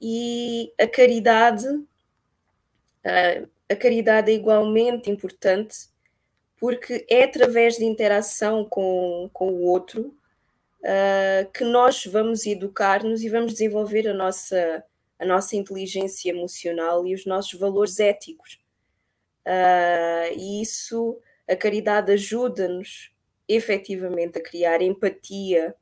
E a caridade, uh, a caridade é igualmente importante, porque é através de interação com, com o outro uh, que nós vamos educar-nos e vamos desenvolver a nossa a nossa inteligência emocional e os nossos valores éticos. Uh, e isso, a caridade ajuda-nos efetivamente a criar empatia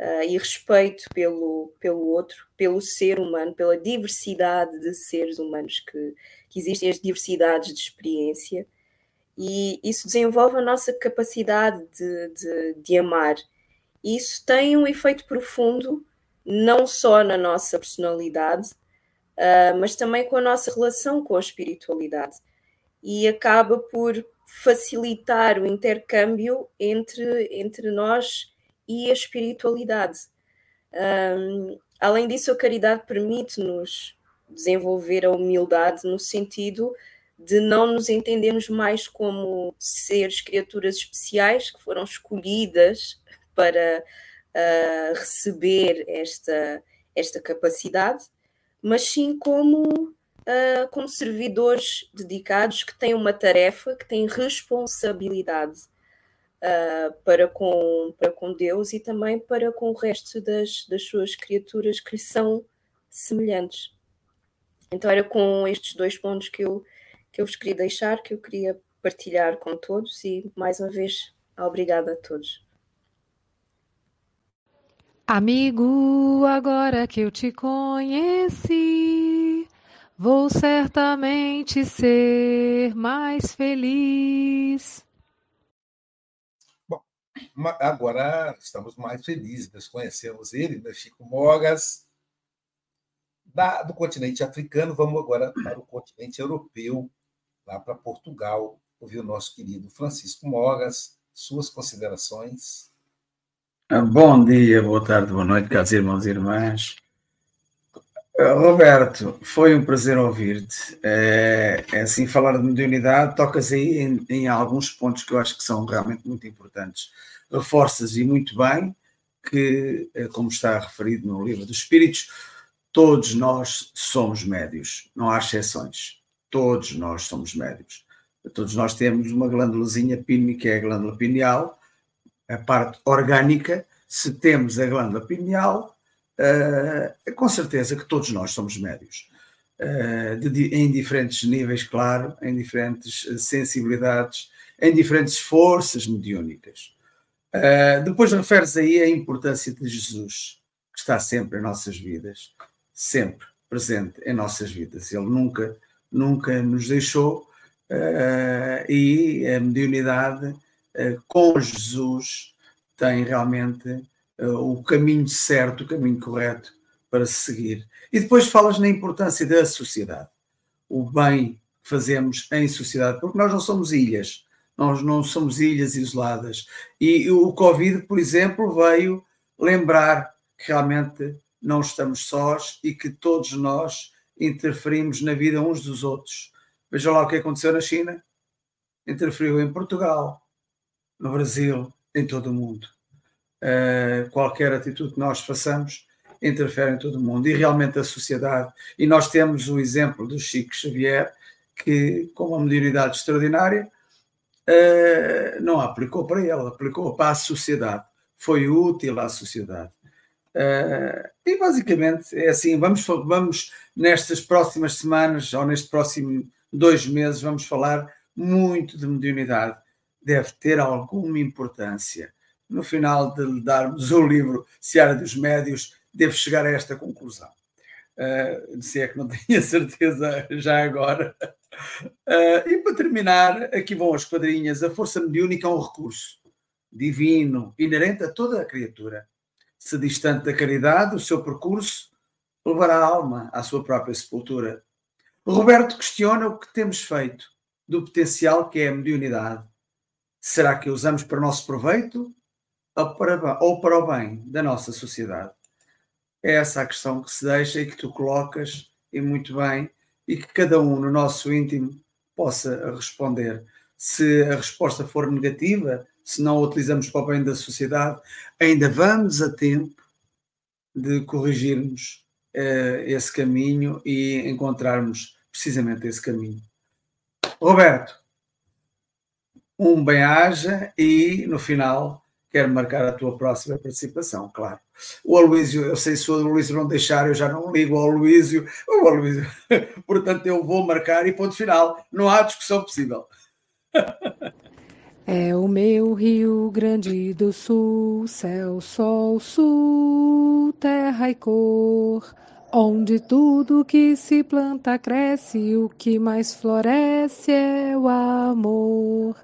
uh, e respeito pelo, pelo outro, pelo ser humano, pela diversidade de seres humanos que, que existem, as diversidades de experiência. E isso desenvolve a nossa capacidade de, de, de amar. E isso tem um efeito profundo não só na nossa personalidade, uh, mas também com a nossa relação com a espiritualidade. E acaba por facilitar o intercâmbio entre, entre nós e a espiritualidade. Um, além disso, a caridade permite-nos desenvolver a humildade no sentido de não nos entendermos mais como seres, criaturas especiais que foram escolhidas para receber esta, esta capacidade, mas sim como, uh, como servidores dedicados que têm uma tarefa, que têm responsabilidade uh, para, com, para com Deus e também para com o resto das, das suas criaturas que são semelhantes. Então era com estes dois pontos que eu, que eu vos queria deixar, que eu queria partilhar com todos e mais uma vez obrigada a todos. Amigo, agora que eu te conheci, vou certamente ser mais feliz. Bom, agora estamos mais felizes, nós conhecemos ele, né? Chico Mogas, da, do continente africano, vamos agora para o continente europeu, lá para Portugal, ouvir o nosso querido Francisco Mogas, suas considerações. Ah, bom dia, boa tarde, boa noite, caros irmãos e irmãs. Ah, Roberto, foi um prazer ouvir-te. É, é, assim, falar de mediunidade, tocas aí em, em, alguns pontos que eu acho que são realmente muito importantes. Reforças e muito bem que, eh, como está referido no livro dos Espíritos, todos nós somos médios, não há exceções. Todos nós somos médios. Todos nós temos uma glândulazinha pínica, que é a glândula pineal, a parte orgânica, se temos a glândula pineal, uh, com certeza que todos nós somos médios. Uh, de, em diferentes níveis, claro, em diferentes sensibilidades em diferentes forças mediúnicas. Uh, depois referes aí a importância de Jesus, que está sempre em nossas vidas, sempre presente em nossas vidas. Ele nunca, nunca nos deixou uh, e a mediunidade com Jesus tem realmente o caminho certo, o caminho correto para se seguir. E depois falas na importância da sociedade, o bem que fazemos em sociedade, porque nós não somos ilhas, nós não somos ilhas isoladas. E o Covid, por exemplo, veio lembrar que realmente não estamos sós e que todos nós interferimos na vida uns dos outros. Veja lá o que aconteceu na China. Interferiu em Portugal, no Brasil, em todo o mundo. Uh, qualquer atitude que nós façamos interfere em todo o mundo e realmente a sociedade. E nós temos o exemplo do Chico Xavier, que, com uma mediunidade extraordinária, uh, não aplicou para ele, aplicou para a sociedade. Foi útil à sociedade. Uh, e basicamente é assim: vamos, vamos nestas próximas semanas ou neste próximo dois meses, vamos falar muito de mediunidade. Deve ter alguma importância. No final de lhe darmos o livro Seara dos Médios, devo chegar a esta conclusão. Uh, se é que não tenho certeza já agora. Uh, e para terminar, aqui vão as quadrinhas. A força mediúnica é um recurso divino, inerente a toda a criatura. Se distante da caridade, o seu percurso levará a alma à sua própria sepultura. Roberto questiona o que temos feito do potencial que é a mediunidade. Será que usamos para o nosso proveito ou para, ou para o bem da nossa sociedade? É essa a questão que se deixa e que tu colocas, e muito bem, e que cada um no nosso íntimo possa responder. Se a resposta for negativa, se não a utilizamos para o bem da sociedade, ainda vamos a tempo de corrigirmos uh, esse caminho e encontrarmos precisamente esse caminho. Roberto, um bem-aja e no final quero marcar a tua próxima participação, claro. O Aloísio, eu sei se o Aloísio não deixar, eu já não ligo ao Aloísio. O Aloísio, portanto, eu vou marcar e ponto final. Não há discussão possível. É o meu Rio Grande do Sul, céu, sol, sul, terra e cor, onde tudo que se planta cresce, o que mais floresce é o amor.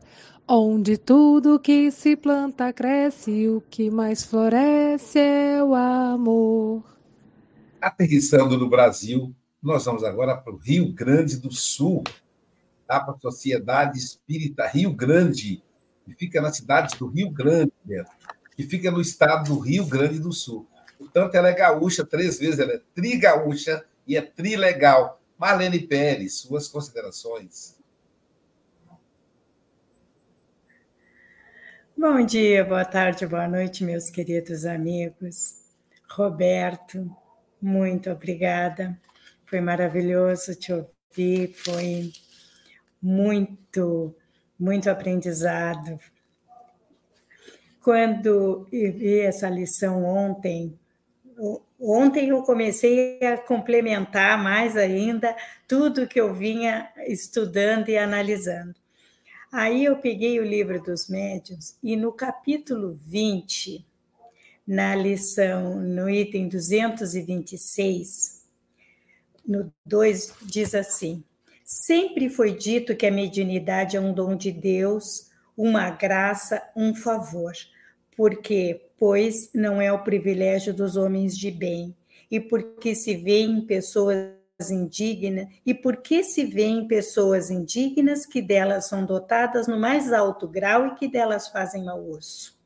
Onde tudo que se planta cresce, o que mais floresce é o amor. Aterrissando no Brasil, nós vamos agora para o Rio Grande do Sul, tá? para a Sociedade Espírita Rio Grande, que fica na cidade do Rio Grande, que fica no estado do Rio Grande do Sul. Portanto, ela é gaúcha três vezes, ela é trigaúcha e é trilegal. Marlene Pérez, suas considerações. Bom dia, boa tarde, boa noite, meus queridos amigos. Roberto, muito obrigada. Foi maravilhoso te ouvir, foi muito, muito aprendizado. Quando eu vi essa lição ontem, ontem eu comecei a complementar mais ainda tudo que eu vinha estudando e analisando. Aí eu peguei o livro dos médiuns e no capítulo 20, na lição, no item 226, no 2, diz assim: Sempre foi dito que a mediunidade é um dom de Deus, uma graça, um favor, porque, pois, não é o privilégio dos homens de bem, e porque se vê em pessoas indignas e por que se veem pessoas indignas que delas são dotadas no mais alto grau e que delas fazem mau uso?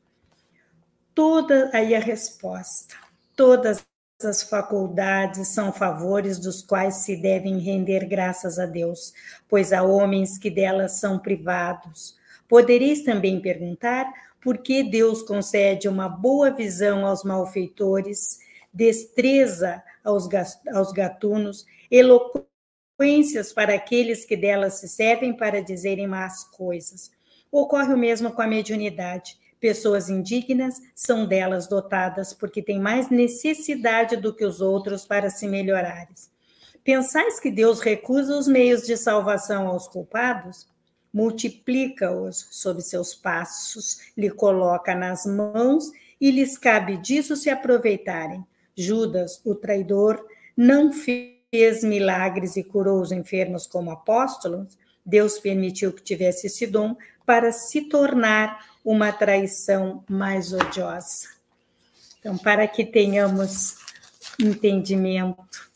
Toda aí a resposta. Todas as faculdades são favores dos quais se devem render graças a Deus, pois há homens que delas são privados. Podereis também perguntar por que Deus concede uma boa visão aos malfeitores, destreza aos gatunos eloquências para aqueles que delas se servem para dizerem más coisas. Ocorre o mesmo com a mediunidade. Pessoas indignas são delas dotadas porque têm mais necessidade do que os outros para se melhorarem. Pensais que Deus recusa os meios de salvação aos culpados? multiplica-os sob seus passos, lhe coloca nas mãos e lhes cabe disso se aproveitarem. Judas, o traidor, não fez milagres e curou os enfermos como apóstolos. Deus permitiu que tivesse esse dom para se tornar uma traição mais odiosa. Então, para que tenhamos entendimento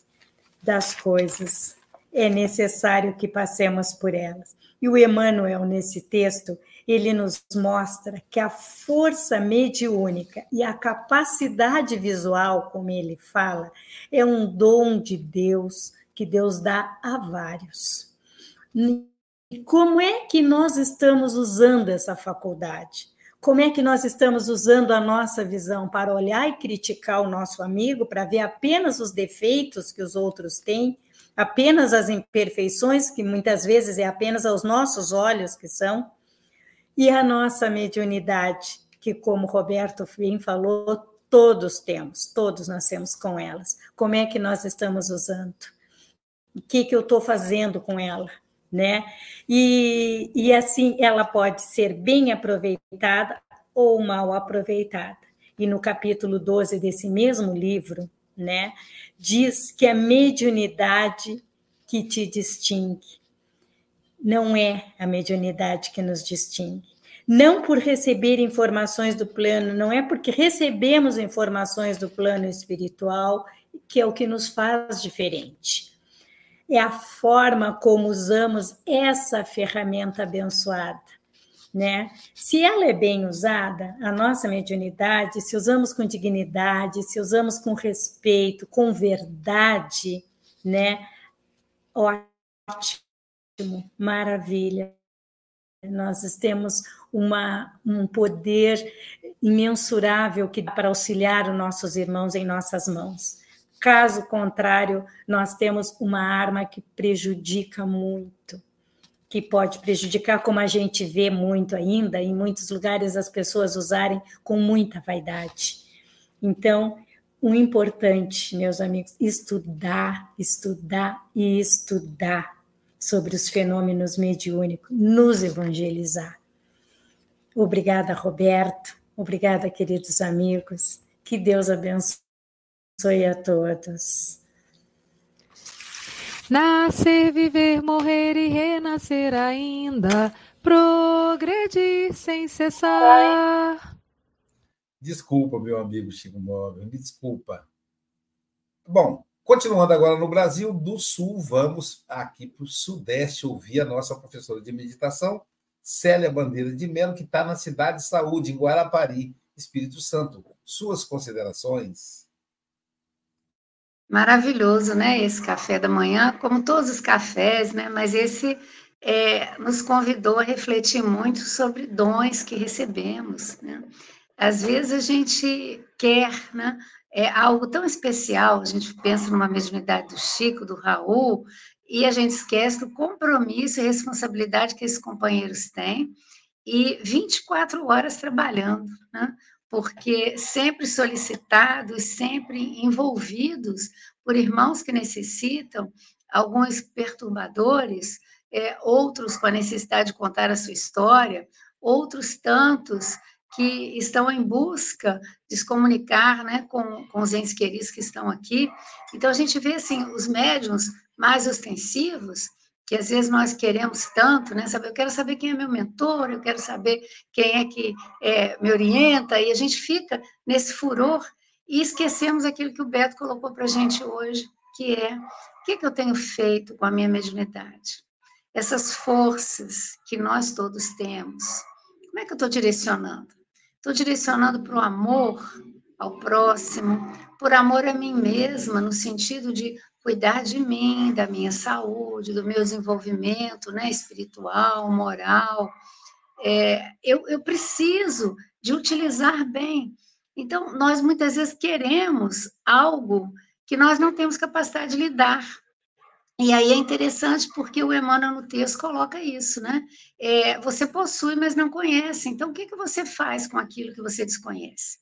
das coisas, é necessário que passemos por elas. E o Emmanuel, nesse texto, ele nos mostra que a força mediúnica e a capacidade visual, como ele fala, é um dom de Deus que Deus dá a vários. E como é que nós estamos usando essa faculdade? Como é que nós estamos usando a nossa visão para olhar e criticar o nosso amigo, para ver apenas os defeitos que os outros têm, apenas as imperfeições, que muitas vezes é apenas aos nossos olhos que são, e a nossa mediunidade, que, como Roberto bem falou, todos temos, todos nascemos com elas. Como é que nós estamos usando? O que, que eu estou fazendo com ela? Né? E, e assim, ela pode ser bem aproveitada ou mal aproveitada. E no capítulo 12 desse mesmo livro, né, diz que a mediunidade que te distingue não é a mediunidade que nos distingue. Não por receber informações do plano, não é porque recebemos informações do plano espiritual que é o que nos faz diferente. É a forma como usamos essa ferramenta abençoada. Né? Se ela é bem usada, a nossa mediunidade, se usamos com dignidade, se usamos com respeito, com verdade, né? Ótimo ótimo, maravilha. Nós temos uma, um poder imensurável que dá para auxiliar os nossos irmãos em nossas mãos. Caso contrário, nós temos uma arma que prejudica muito, que pode prejudicar, como a gente vê muito ainda, em muitos lugares as pessoas usarem com muita vaidade. Então, o importante, meus amigos, estudar, estudar e estudar sobre os fenômenos mediúnicos, nos evangelizar. Obrigada, Roberto. Obrigada, queridos amigos. Que Deus abençoe a todos. Nascer, viver, morrer e renascer ainda, progredir sem cessar. Desculpa, meu amigo Chico Móvel, me desculpa. Bom, Continuando agora no Brasil, do Sul, vamos aqui para o Sudeste ouvir a nossa professora de meditação, Célia Bandeira de Melo, que está na Cidade de Saúde, em Guarapari, Espírito Santo. Suas considerações? Maravilhoso, né? Esse café da manhã, como todos os cafés, né? Mas esse é, nos convidou a refletir muito sobre dons que recebemos, né? Às vezes a gente quer, né? É algo tão especial, a gente pensa numa mediunidade do Chico, do Raul, e a gente esquece do compromisso e responsabilidade que esses companheiros têm, e 24 horas trabalhando, né? porque sempre solicitados, sempre envolvidos por irmãos que necessitam, alguns perturbadores, é, outros com a necessidade de contar a sua história, outros tantos que estão em busca de se comunicar né, com, com os entes queridos que estão aqui. Então, a gente vê, assim, os médiums mais ostensivos, que às vezes nós queremos tanto, né? Saber, eu quero saber quem é meu mentor, eu quero saber quem é que é, me orienta, e a gente fica nesse furor e esquecemos aquilo que o Beto colocou para a gente hoje, que é o que, que eu tenho feito com a minha mediunidade? Essas forças que nós todos temos, como é que eu estou direcionando? Estou direcionando para o amor ao próximo, por amor a mim mesma, no sentido de cuidar de mim, da minha saúde, do meu desenvolvimento né, espiritual, moral. É, eu, eu preciso de utilizar bem. Então, nós muitas vezes queremos algo que nós não temos capacidade de lidar. E aí é interessante porque o Emmanuel no texto coloca isso, né? É, você possui, mas não conhece. Então, o que, que você faz com aquilo que você desconhece?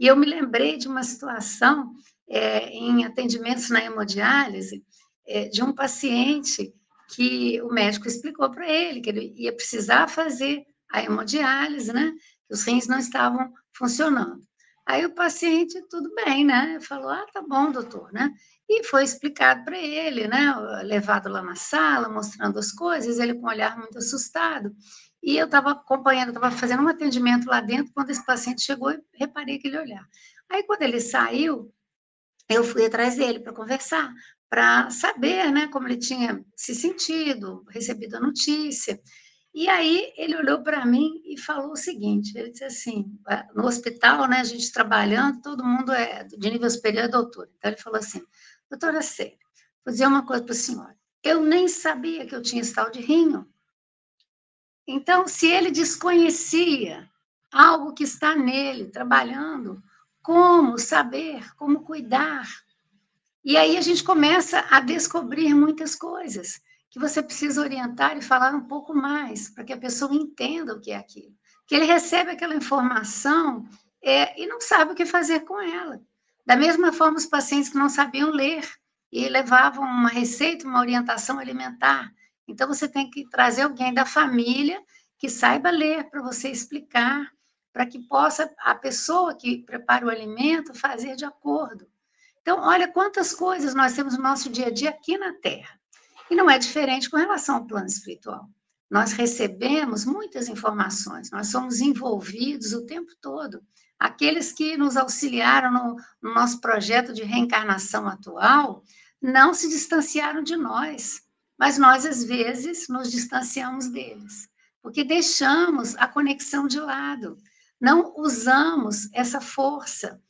E eu me lembrei de uma situação é, em atendimentos na hemodiálise, é, de um paciente que o médico explicou para ele que ele ia precisar fazer a hemodiálise, né? Que os rins não estavam funcionando. Aí o paciente, tudo bem, né? Falou, ah, tá bom, doutor, né? E foi explicado para ele, né? Levado lá na sala, mostrando as coisas, ele com um olhar muito assustado. E eu estava acompanhando, estava fazendo um atendimento lá dentro, quando esse paciente chegou, eu reparei aquele olhar. Aí, quando ele saiu, eu fui atrás dele para conversar, para saber né, como ele tinha se sentido, recebido a notícia. E aí ele olhou para mim e falou o seguinte: ele disse assim, ah, no hospital, né, a gente trabalhando, todo mundo é de nível superior é doutor. Então ele falou assim, doutora Célia, vou dizer uma coisa para a senhora. Eu nem sabia que eu tinha esse de rinho. Então, se ele desconhecia algo que está nele, trabalhando, como saber, como cuidar. E aí a gente começa a descobrir muitas coisas que você precisa orientar e falar um pouco mais, para que a pessoa entenda o que é aquilo. Que ele recebe aquela informação é, e não sabe o que fazer com ela. Da mesma forma, os pacientes que não sabiam ler e levavam uma receita, uma orientação alimentar. Então, você tem que trazer alguém da família que saiba ler para você explicar para que possa a pessoa que prepara o alimento fazer de acordo. Então, olha quantas coisas nós temos no nosso dia a dia aqui na Terra. E não é diferente com relação ao plano espiritual. Nós recebemos muitas informações, nós somos envolvidos o tempo todo. Aqueles que nos auxiliaram no, no nosso projeto de reencarnação atual não se distanciaram de nós, mas nós, às vezes, nos distanciamos deles, porque deixamos a conexão de lado não usamos essa força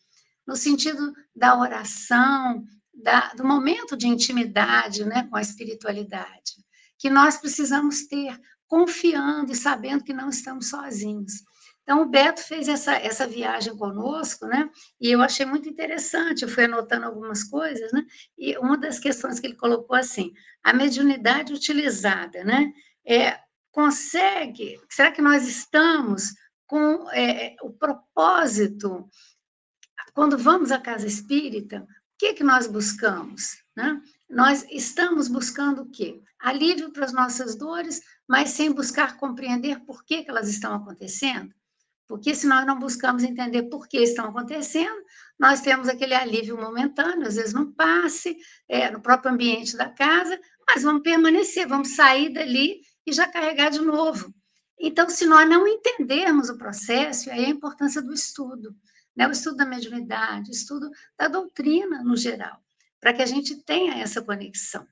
no sentido da oração, da, do momento de intimidade né, com a espiritualidade, que nós precisamos ter, confiando e sabendo que não estamos sozinhos. Então, o Beto fez essa, essa viagem conosco, né? E eu achei muito interessante, eu fui anotando algumas coisas, né? E uma das questões que ele colocou assim, a mediunidade utilizada, né? É, consegue, será que nós estamos com é, o propósito. Quando vamos à casa espírita, o que, que nós buscamos? Né? Nós estamos buscando o quê? Alívio para as nossas dores, mas sem buscar compreender por que, que elas estão acontecendo. Porque se nós não buscamos entender por que estão acontecendo, nós temos aquele alívio momentâneo, às vezes no passe, é, no próprio ambiente da casa, mas vamos permanecer, vamos sair dali e já carregar de novo. Então, se nós não entendermos o processo, aí a importância do estudo, né? o estudo da mediunidade, o estudo da doutrina no geral, para que a gente tenha essa conexão.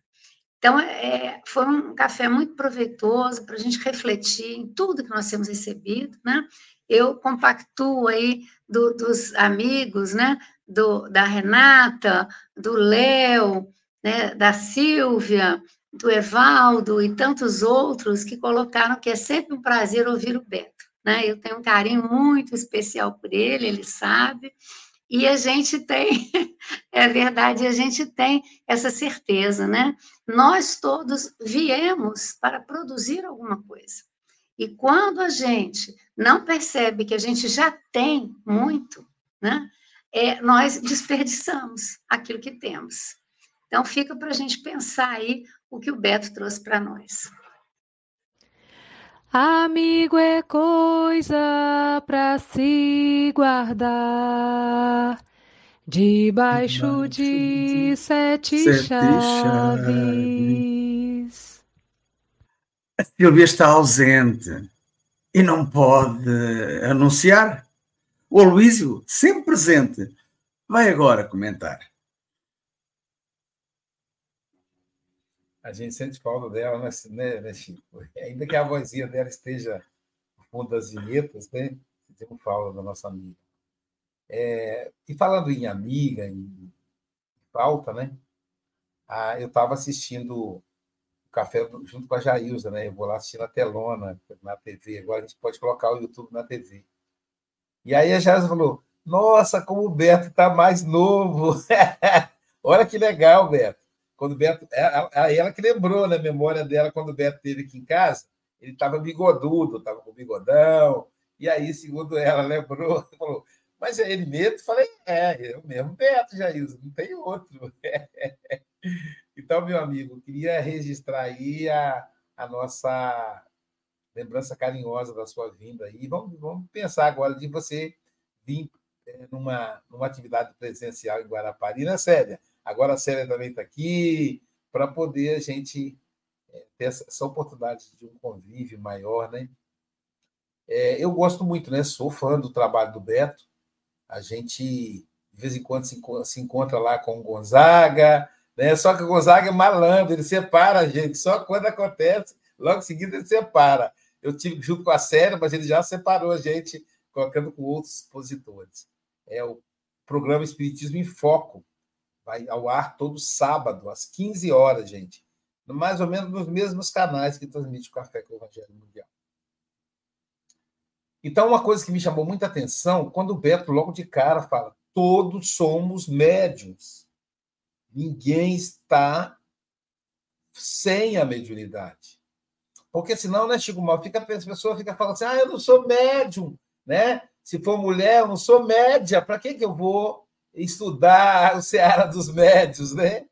Então, é, foi um café muito proveitoso para a gente refletir em tudo que nós temos recebido, né? Eu compactuo aí do, dos amigos, né? Do, da Renata, do Léo, né? da Silvia, do Evaldo e tantos outros que colocaram que é sempre um prazer ouvir o Beto. Né? Eu tenho um carinho muito especial por ele, ele sabe, e a gente tem, é verdade, a gente tem essa certeza, né? Nós todos viemos para produzir alguma coisa. E quando a gente não percebe que a gente já tem muito, né? É, nós desperdiçamos aquilo que temos. Então, fica para a gente pensar aí o que o Beto trouxe para nós. Amigo é coisa para se guardar debaixo de sete, sete chaves. A Silvia está ausente e não pode anunciar. O Aloísio, sempre presente, vai agora comentar. a gente sente falta dela, né, né, né, Chico? Ainda que a vozinha dela esteja no fundo das vinhetas, né? Sentimos falta da nossa amiga. É, e falando em amiga, em falta, né? Ah, eu estava assistindo café junto com a Jailza, né? Eu vou lá assistir na telona, na TV. Agora a gente pode colocar o YouTube na TV. E aí a Jailza falou: Nossa, como o Beto está mais novo! Olha que legal, Beto quando o Beto. É, é, ela que lembrou na memória dela, quando o Beto esteve aqui em casa, ele estava bigodudo, estava com bigodão. E aí, segundo ela, lembrou, falou: Mas é ele mesmo? Eu falei: É, é o mesmo Beto, Jailson, não tem outro. então meu amigo, queria registrar aí a, a nossa lembrança carinhosa da sua vinda aí. Vamos, vamos pensar agora de você vir é, numa, numa atividade presencial em Guarapari, né, Célia? Agora a Célia também está aqui para poder a gente é, ter essa, essa, oportunidade de um convívio maior, né? É, eu gosto muito, né? Sou fã do trabalho do Beto. A gente, de vez em quando, se, se encontra lá com o Gonzaga, né? Só que o Gonzaga é malandro, ele separa a gente. Só quando acontece, logo em seguida ele separa. Eu tive junto com a série, mas ele já separou a gente, colocando com outros expositores. É o programa Espiritismo em Foco. Vai ao ar todo sábado, às 15 horas, gente. Mais ou menos nos mesmos canais que transmite o Café com o Evangelho Mundial. Então, uma coisa que me chamou muita atenção, quando o Beto, logo de cara, fala: todos somos médiums. Ninguém está sem a mediunidade. Porque senão, né, Chico Mal, fica, a pessoa fica falando assim: ah, eu não sou médium, né? Se for mulher, eu não sou média, para que, que eu vou estudar o Seara dos Médios, né?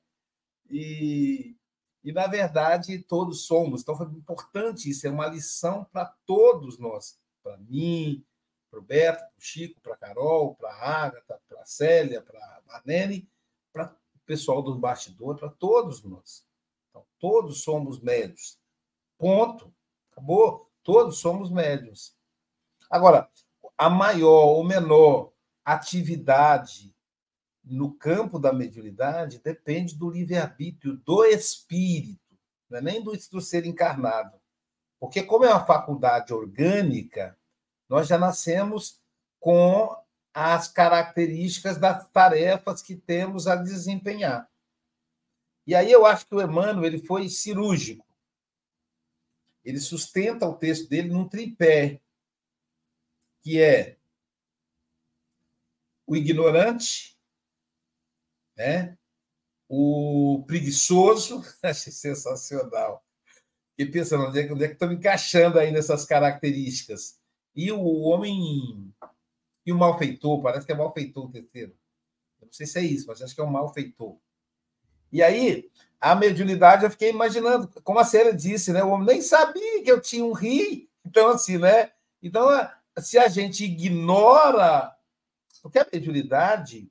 E, e, na verdade, todos somos. Então, foi importante isso, é uma lição para todos nós. Para mim, para o Beto, para o Chico, para a Carol, para a Ágata, para a Célia, para a Marlene, pessoal do bastidor, para todos nós. Então, todos somos médios. Ponto. Acabou. Todos somos médios. Agora, a maior ou menor atividade no campo da mediunidade depende do livre-arbítrio do espírito, não é nem do, do ser encarnado. Porque, como é uma faculdade orgânica, nós já nascemos com as características das tarefas que temos a desempenhar. E aí eu acho que o Emmanuel ele foi cirúrgico. Ele sustenta o texto dele num tripé que é o ignorante, né? o preguiçoso, achei sensacional. E pensando, onde é, onde é que me encaixando aí nessas características? E o homem. E o malfeitor, parece que é malfeitor o terceiro. Eu não sei se é isso, mas acho que é um malfeitor. E aí, a mediunidade, eu fiquei imaginando, como a Célia disse, né? O homem nem sabia que eu tinha um ri. Então, assim, né? Então, se a gente ignora, porque a mediunidade,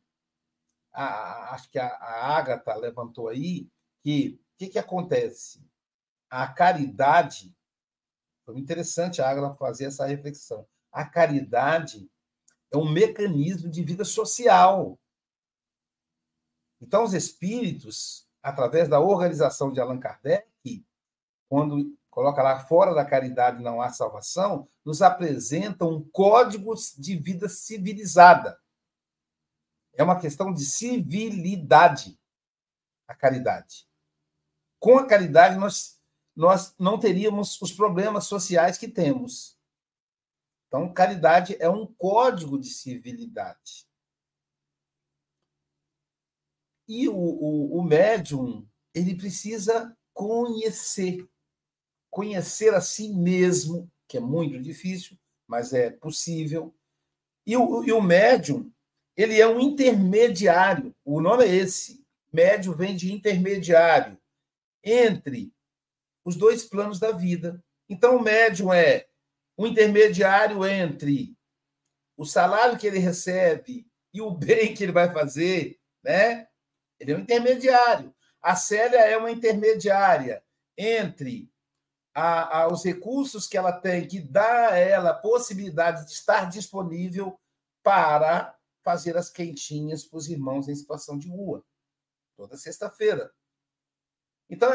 a, acho que a, a Agatha levantou aí, que o que, que acontece? A caridade, foi interessante a Agatha fazer essa reflexão. A caridade é um mecanismo de vida social. Então, os espíritos, através da organização de Allan Kardec, quando coloca lá fora da caridade não há salvação, nos apresenta um código de vida civilizada. É uma questão de civilidade, a caridade. Com a caridade, nós, nós não teríamos os problemas sociais que temos. Então, caridade é um código de civilidade. E o, o, o médium, ele precisa conhecer conhecer a si mesmo, que é muito difícil, mas é possível. E o, e o médium, ele é um intermediário, o nome é esse. Médium vem de intermediário entre os dois planos da vida. Então, o médium é um intermediário entre o salário que ele recebe e o bem que ele vai fazer, né? Ele é um intermediário. A Célia é uma intermediária entre a, a, os recursos que ela tem, que dá a ela a possibilidade de estar disponível para fazer as quentinhas para os irmãos em situação de rua, toda sexta-feira. Então,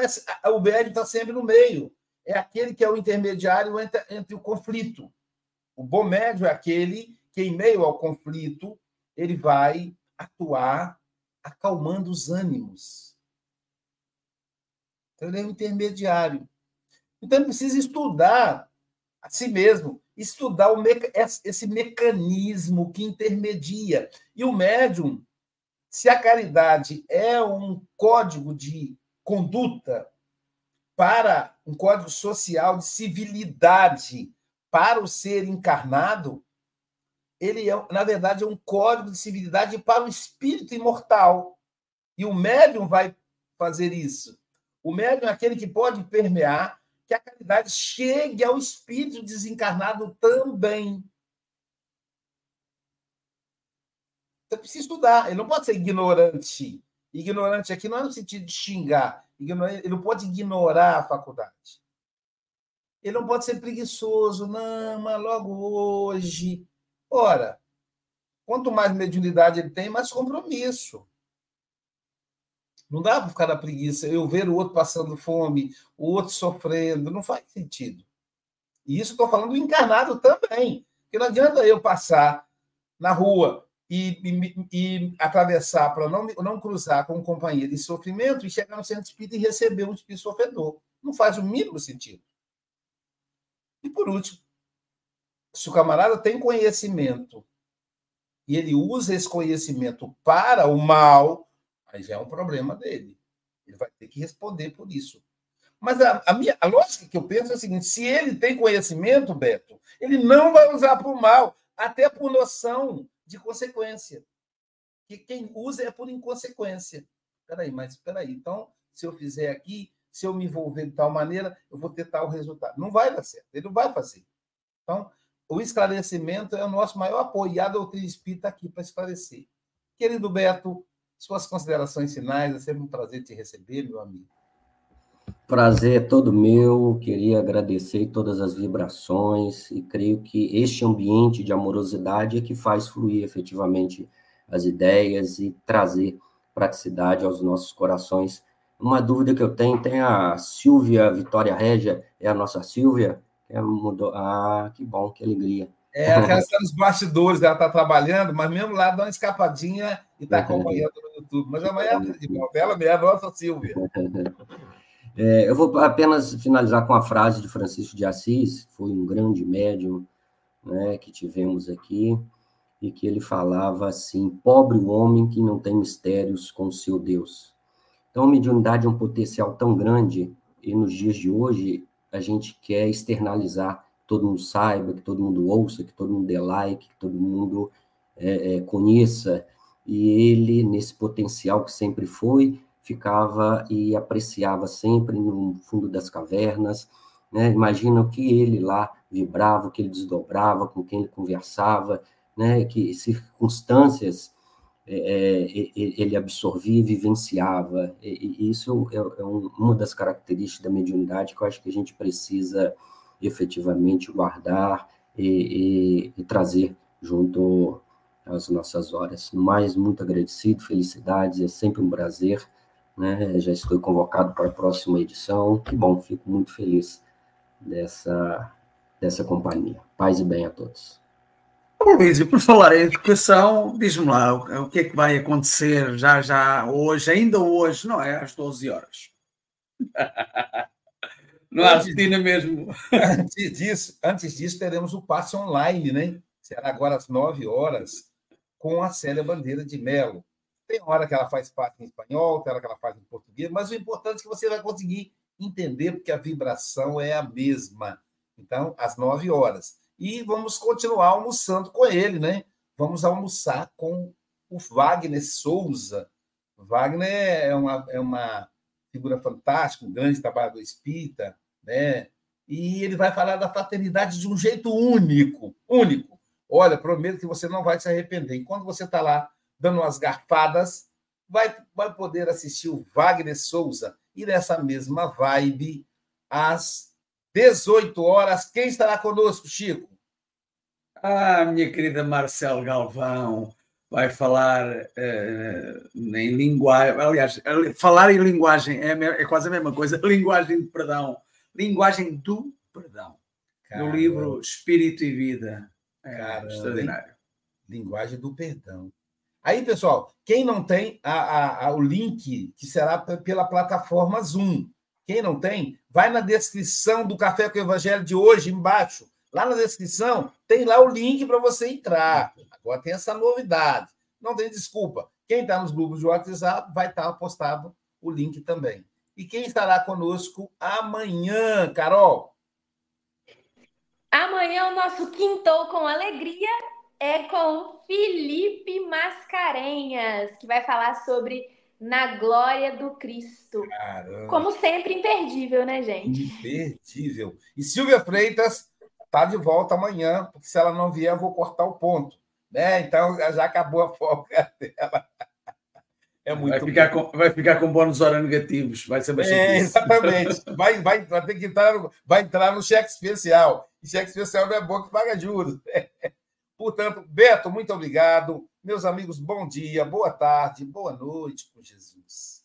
o médium está sempre no meio. É aquele que é o intermediário entre, entre o conflito. O bom médio é aquele que, em meio ao conflito, ele vai atuar acalmando os ânimos. Então, ele é um intermediário. Então, precisa estudar a si mesmo, estudar o meca... esse mecanismo que intermedia. E o médium, se a caridade é um código de conduta para um código social de civilidade para o ser encarnado, ele é, na verdade, é um código de civilidade para o espírito imortal. E o médium vai fazer isso. O médium é aquele que pode permear que a caridade chegue ao espírito desencarnado também. Você precisa estudar, ele não pode ser ignorante. Ignorante aqui não é no sentido de xingar, ele não pode ignorar a faculdade. Ele não pode ser preguiçoso, não, mas logo hoje. Ora, quanto mais mediunidade ele tem, mais compromisso. Não dá para ficar na preguiça. Eu ver o outro passando fome, o outro sofrendo, não faz sentido. E isso estou falando do encarnado também. Porque não adianta eu passar na rua e, e, e atravessar para não, não cruzar com companheiro em sofrimento e chegar no centro espírita e receber um espírito sofredor. Não faz o mínimo sentido. E por último, se o camarada tem conhecimento e ele usa esse conhecimento para o mal, Aí já é um problema dele. Ele vai ter que responder por isso. Mas a, a, minha, a lógica que eu penso é a seguinte: se ele tem conhecimento, Beto, ele não vai usar para o mal, até por noção de consequência. Que quem usa é por inconsequência. Espera aí, mas espera aí. Então, se eu fizer aqui, se eu me envolver de tal maneira, eu vou ter tal resultado. Não vai dar certo. Ele não vai fazer. Então, o esclarecimento é o nosso maior apoio. E a doutrina espírita aqui para esclarecer. Querido Beto, suas considerações finais, é sempre um prazer te receber, meu amigo. Prazer é todo meu, queria agradecer todas as vibrações e creio que este ambiente de amorosidade é que faz fluir efetivamente as ideias e trazer praticidade aos nossos corações. Uma dúvida que eu tenho, tem a Silvia Vitória Régia, é a nossa Silvia? É, mudou. Ah, que bom, que alegria. É, ela está nos bastidores, ela está trabalhando, mas mesmo lá dá uma escapadinha e está acompanhando no YouTube. Mas amanhã de novela mesmo, a nossa Silvia. É, eu vou apenas finalizar com a frase de Francisco de Assis, foi um grande médium né, que tivemos aqui, e que ele falava assim: pobre o homem que não tem mistérios com o seu Deus. Então, a mediunidade é um potencial tão grande, e nos dias de hoje a gente quer externalizar todo mundo saiba, que todo mundo ouça, que todo mundo dê like, que todo mundo é, é, conheça. E ele, nesse potencial que sempre foi, ficava e apreciava sempre no fundo das cavernas. Né? Imagina o que ele lá vibrava, o que ele desdobrava, com quem ele conversava, né? que circunstâncias é, é ele absorvia e vivenciava. E, isso é, é uma das características da mediunidade que eu acho que a gente precisa efetivamente guardar e, e, e trazer junto às nossas horas. Mais, muito agradecido, felicidades, é sempre um prazer. Né? Já estou convocado para a próxima edição. Que bom, fico muito feliz dessa, dessa companhia. Paz e bem a todos. Luís, e por falar em educação, diz-me lá o, o que é que vai acontecer já já hoje, ainda hoje, não é? Às 12 horas. Não há rotina mesmo. Antes disso, antes disso, teremos o passe online, né? Será agora às 9 horas, com a Célia Bandeira de Melo. Tem hora que ela faz parte em espanhol, tem hora que ela faz em português, mas o importante é que você vai conseguir entender, porque a vibração é a mesma. Então, às 9 horas. E vamos continuar almoçando com ele, né? Vamos almoçar com o Wagner Souza. Wagner é uma, é uma figura fantástica, um grande trabalhador espírita, né? E ele vai falar da fraternidade de um jeito único, único. Olha, prometo que você não vai se arrepender. E quando você está lá dando umas garfadas, vai, vai poder assistir o Wagner Souza. E nessa mesma vibe, às 18 horas, quem estará conosco, Chico? Ah, minha querida Marcel Galvão vai falar uh, em linguagem. Aliás, falar em linguagem é, é quase a mesma coisa. Linguagem de perdão Linguagem do Perdão, Cara, no livro Espírito e Vida. É Cara, extraordinário. Linguagem do Perdão. Aí, pessoal, quem não tem a, a, a, o link, que será pela plataforma Zoom, quem não tem, vai na descrição do Café com o Evangelho de hoje, embaixo. Lá na descrição, tem lá o link para você entrar. Agora tem essa novidade. Não tem desculpa. Quem está nos grupos de WhatsApp vai estar tá postado o link também. E quem estará conosco amanhã, Carol? Amanhã o nosso quintou com alegria é com o Felipe Mascarenhas, que vai falar sobre na glória do Cristo. Caramba. Como sempre, imperdível, né, gente? Imperdível. E Silvia Freitas está de volta amanhã, porque se ela não vier, eu vou cortar o ponto. Né? Então já acabou a folga dela. É muito vai ficar, com, vai ficar com bônus horário negativos, vai ser bastante. É, exatamente. Vai, vai, vai ter que entrar, no, vai entrar no cheque especial. E cheque especial não é bom que paga juros. Portanto, Beto, muito obrigado. Meus amigos, bom dia, boa tarde, boa noite com Jesus.